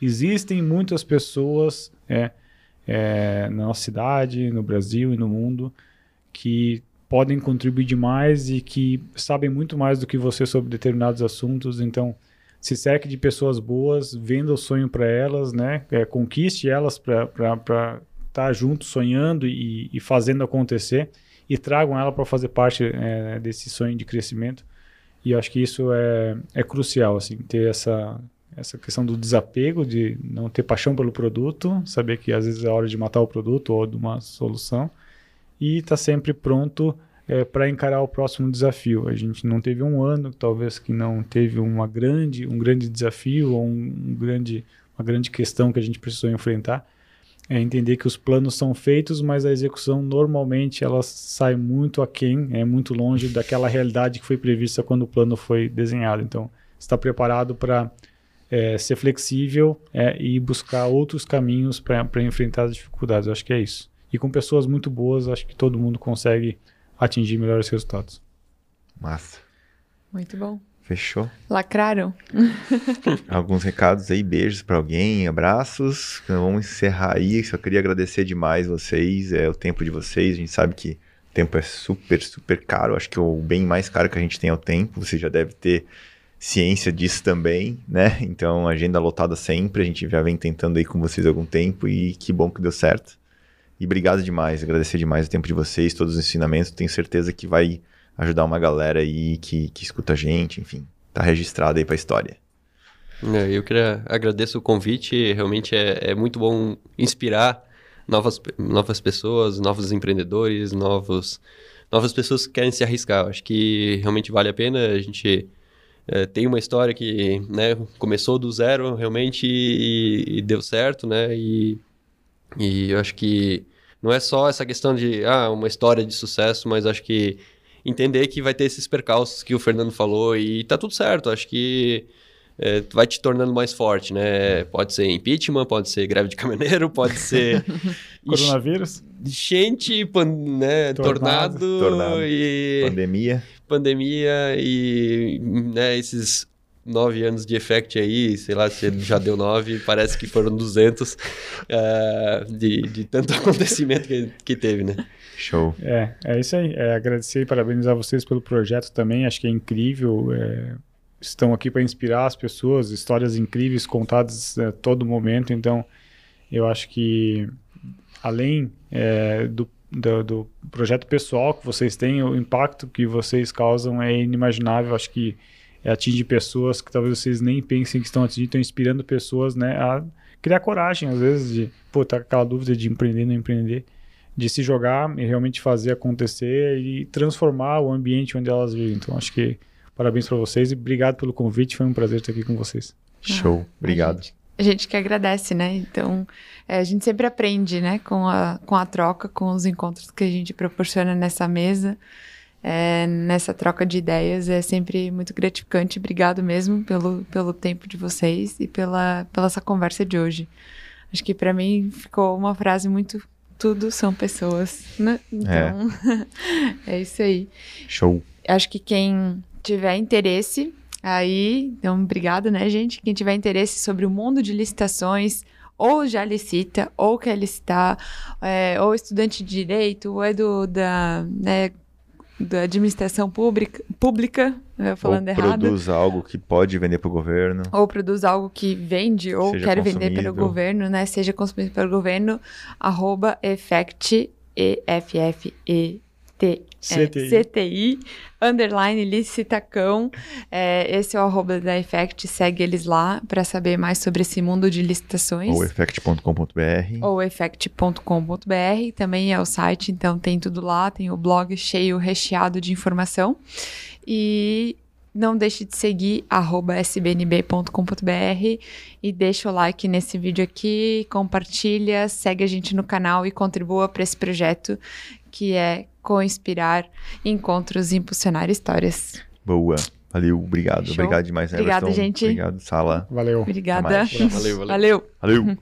existem muitas pessoas é, é, na nossa cidade, no Brasil e no mundo que podem contribuir demais e que sabem muito mais do que você sobre determinados assuntos. Então, se cerque de pessoas boas, venda o sonho para elas, né? É, conquiste elas para estar junto, sonhando e, e fazendo acontecer e tragam ela para fazer parte é, desse sonho de crescimento. E acho que isso é, é crucial, assim, ter essa, essa questão do desapego, de não ter paixão pelo produto, saber que às vezes é hora de matar o produto ou de uma solução, e estar sempre pronto é, para encarar o próximo desafio. A gente não teve um ano, talvez que não teve uma grande, um grande desafio ou um, um grande, uma grande questão que a gente precisou enfrentar é entender que os planos são feitos, mas a execução normalmente ela sai muito aquém, é muito longe daquela realidade que foi prevista quando o plano foi desenhado. Então, está preparado para é, ser flexível é, e buscar outros caminhos para enfrentar as dificuldades. Eu acho que é isso. E com pessoas muito boas, acho que todo mundo consegue atingir melhores resultados. Massa. Muito bom. Fechou? Lacraram? Alguns recados aí, beijos pra alguém, abraços. Vamos encerrar aí. Só queria agradecer demais vocês, é o tempo de vocês. A gente sabe que o tempo é super, super caro. Acho que o bem mais caro que a gente tem é o tempo. Você já deve ter ciência disso também, né? Então, agenda lotada sempre. A gente já vem tentando aí com vocês há algum tempo e que bom que deu certo. E obrigado demais, agradecer demais o tempo de vocês, todos os ensinamentos. Tenho certeza que vai ajudar uma galera aí que, que escuta a gente, enfim. Tá registrado aí pra história. É, Eu queria agradecer o convite, realmente é, é muito bom inspirar novas, novas pessoas, novos empreendedores, novos, novas pessoas que querem se arriscar. Acho que realmente vale a pena. A gente é, tem uma história que né, começou do zero realmente e, e deu certo, né? E, e eu acho que não é só essa questão de ah, uma história de sucesso, mas acho que entender que vai ter esses percalços que o Fernando falou e tá tudo certo. Acho que é, vai te tornando mais forte, né? Pode ser impeachment, pode ser greve de caminhoneiro, pode ser Coronavírus? enchente, pan, né? Tornado. tornado, Tornado. e Pandemia. Pandemia e né, esses nove anos de effect aí, sei lá se já deu nove, parece que foram 200 eh, de, de tanto acontecimento que, que teve, né? Show. É, é isso aí. É, agradecer e parabenizar vocês pelo projeto também. Acho que é incrível. é, estão aqui para inspirar as pessoas, histórias incríveis contadas a todo momento. Então, eu acho que além é, do, do, do projeto pessoal que vocês têm, o impacto que vocês causam é inimaginável. Acho que é, atinge pessoas que talvez vocês nem pensem que estão atingindo, estão inspirando pessoas né, a criar coragem, às vezes, de pô, tá com aquela dúvida de empreender, não empreender de se jogar e realmente fazer acontecer e transformar o ambiente onde elas vivem. Então, acho que parabéns para vocês e obrigado pelo convite. Foi um prazer estar aqui com vocês. Show. Obrigado. A gente, que agradece, né? Então, é, a gente sempre aprende, né? Com a, com a troca, com os encontros que a gente proporciona nessa mesa. é, nessa troca de ideias. É sempre muito gratificante. Obrigado mesmo pelo, pelo tempo de vocês e pela, pela essa conversa de hoje. Acho que para mim ficou uma frase muito tudo são pessoas, né? Então, é. é isso aí. Show. Acho que quem tiver interesse aí, então obrigado, né, gente? Quem tiver interesse sobre o mundo de licitações, ou já licita, ou quer licitar, é, ou estudante de direito, ou é do, da, né, da administração pública, pública falando ou errado. produz algo que pode vender para o governo. Ou produz algo que vende ou Seja quer vender consumível. pelo governo, né? Seja consumido pelo governo, arroba effect, E-F-F-E-T, é, CTI. CTI, underline licitacão. É, esse é o arroba da Effect, segue eles lá para saber mais sobre esse mundo de licitações Ou effect.com.br. ou effect.com.br, também é o site, então tem tudo lá, tem o blog cheio, recheado de informação. E não deixe de seguir arroba sbnb.com.br e deixa o like nesse vídeo aqui, compartilha, segue a gente no canal e contribua para esse projeto que é co-inspirar encontros e impulsionar histórias. Boa. Valeu, obrigado. Show. Obrigado demais, Obrigada, Everton. gente. Obrigado, Sala. Valeu. Obrigada. mais. Valeu, valeu. Valeu. Valeu.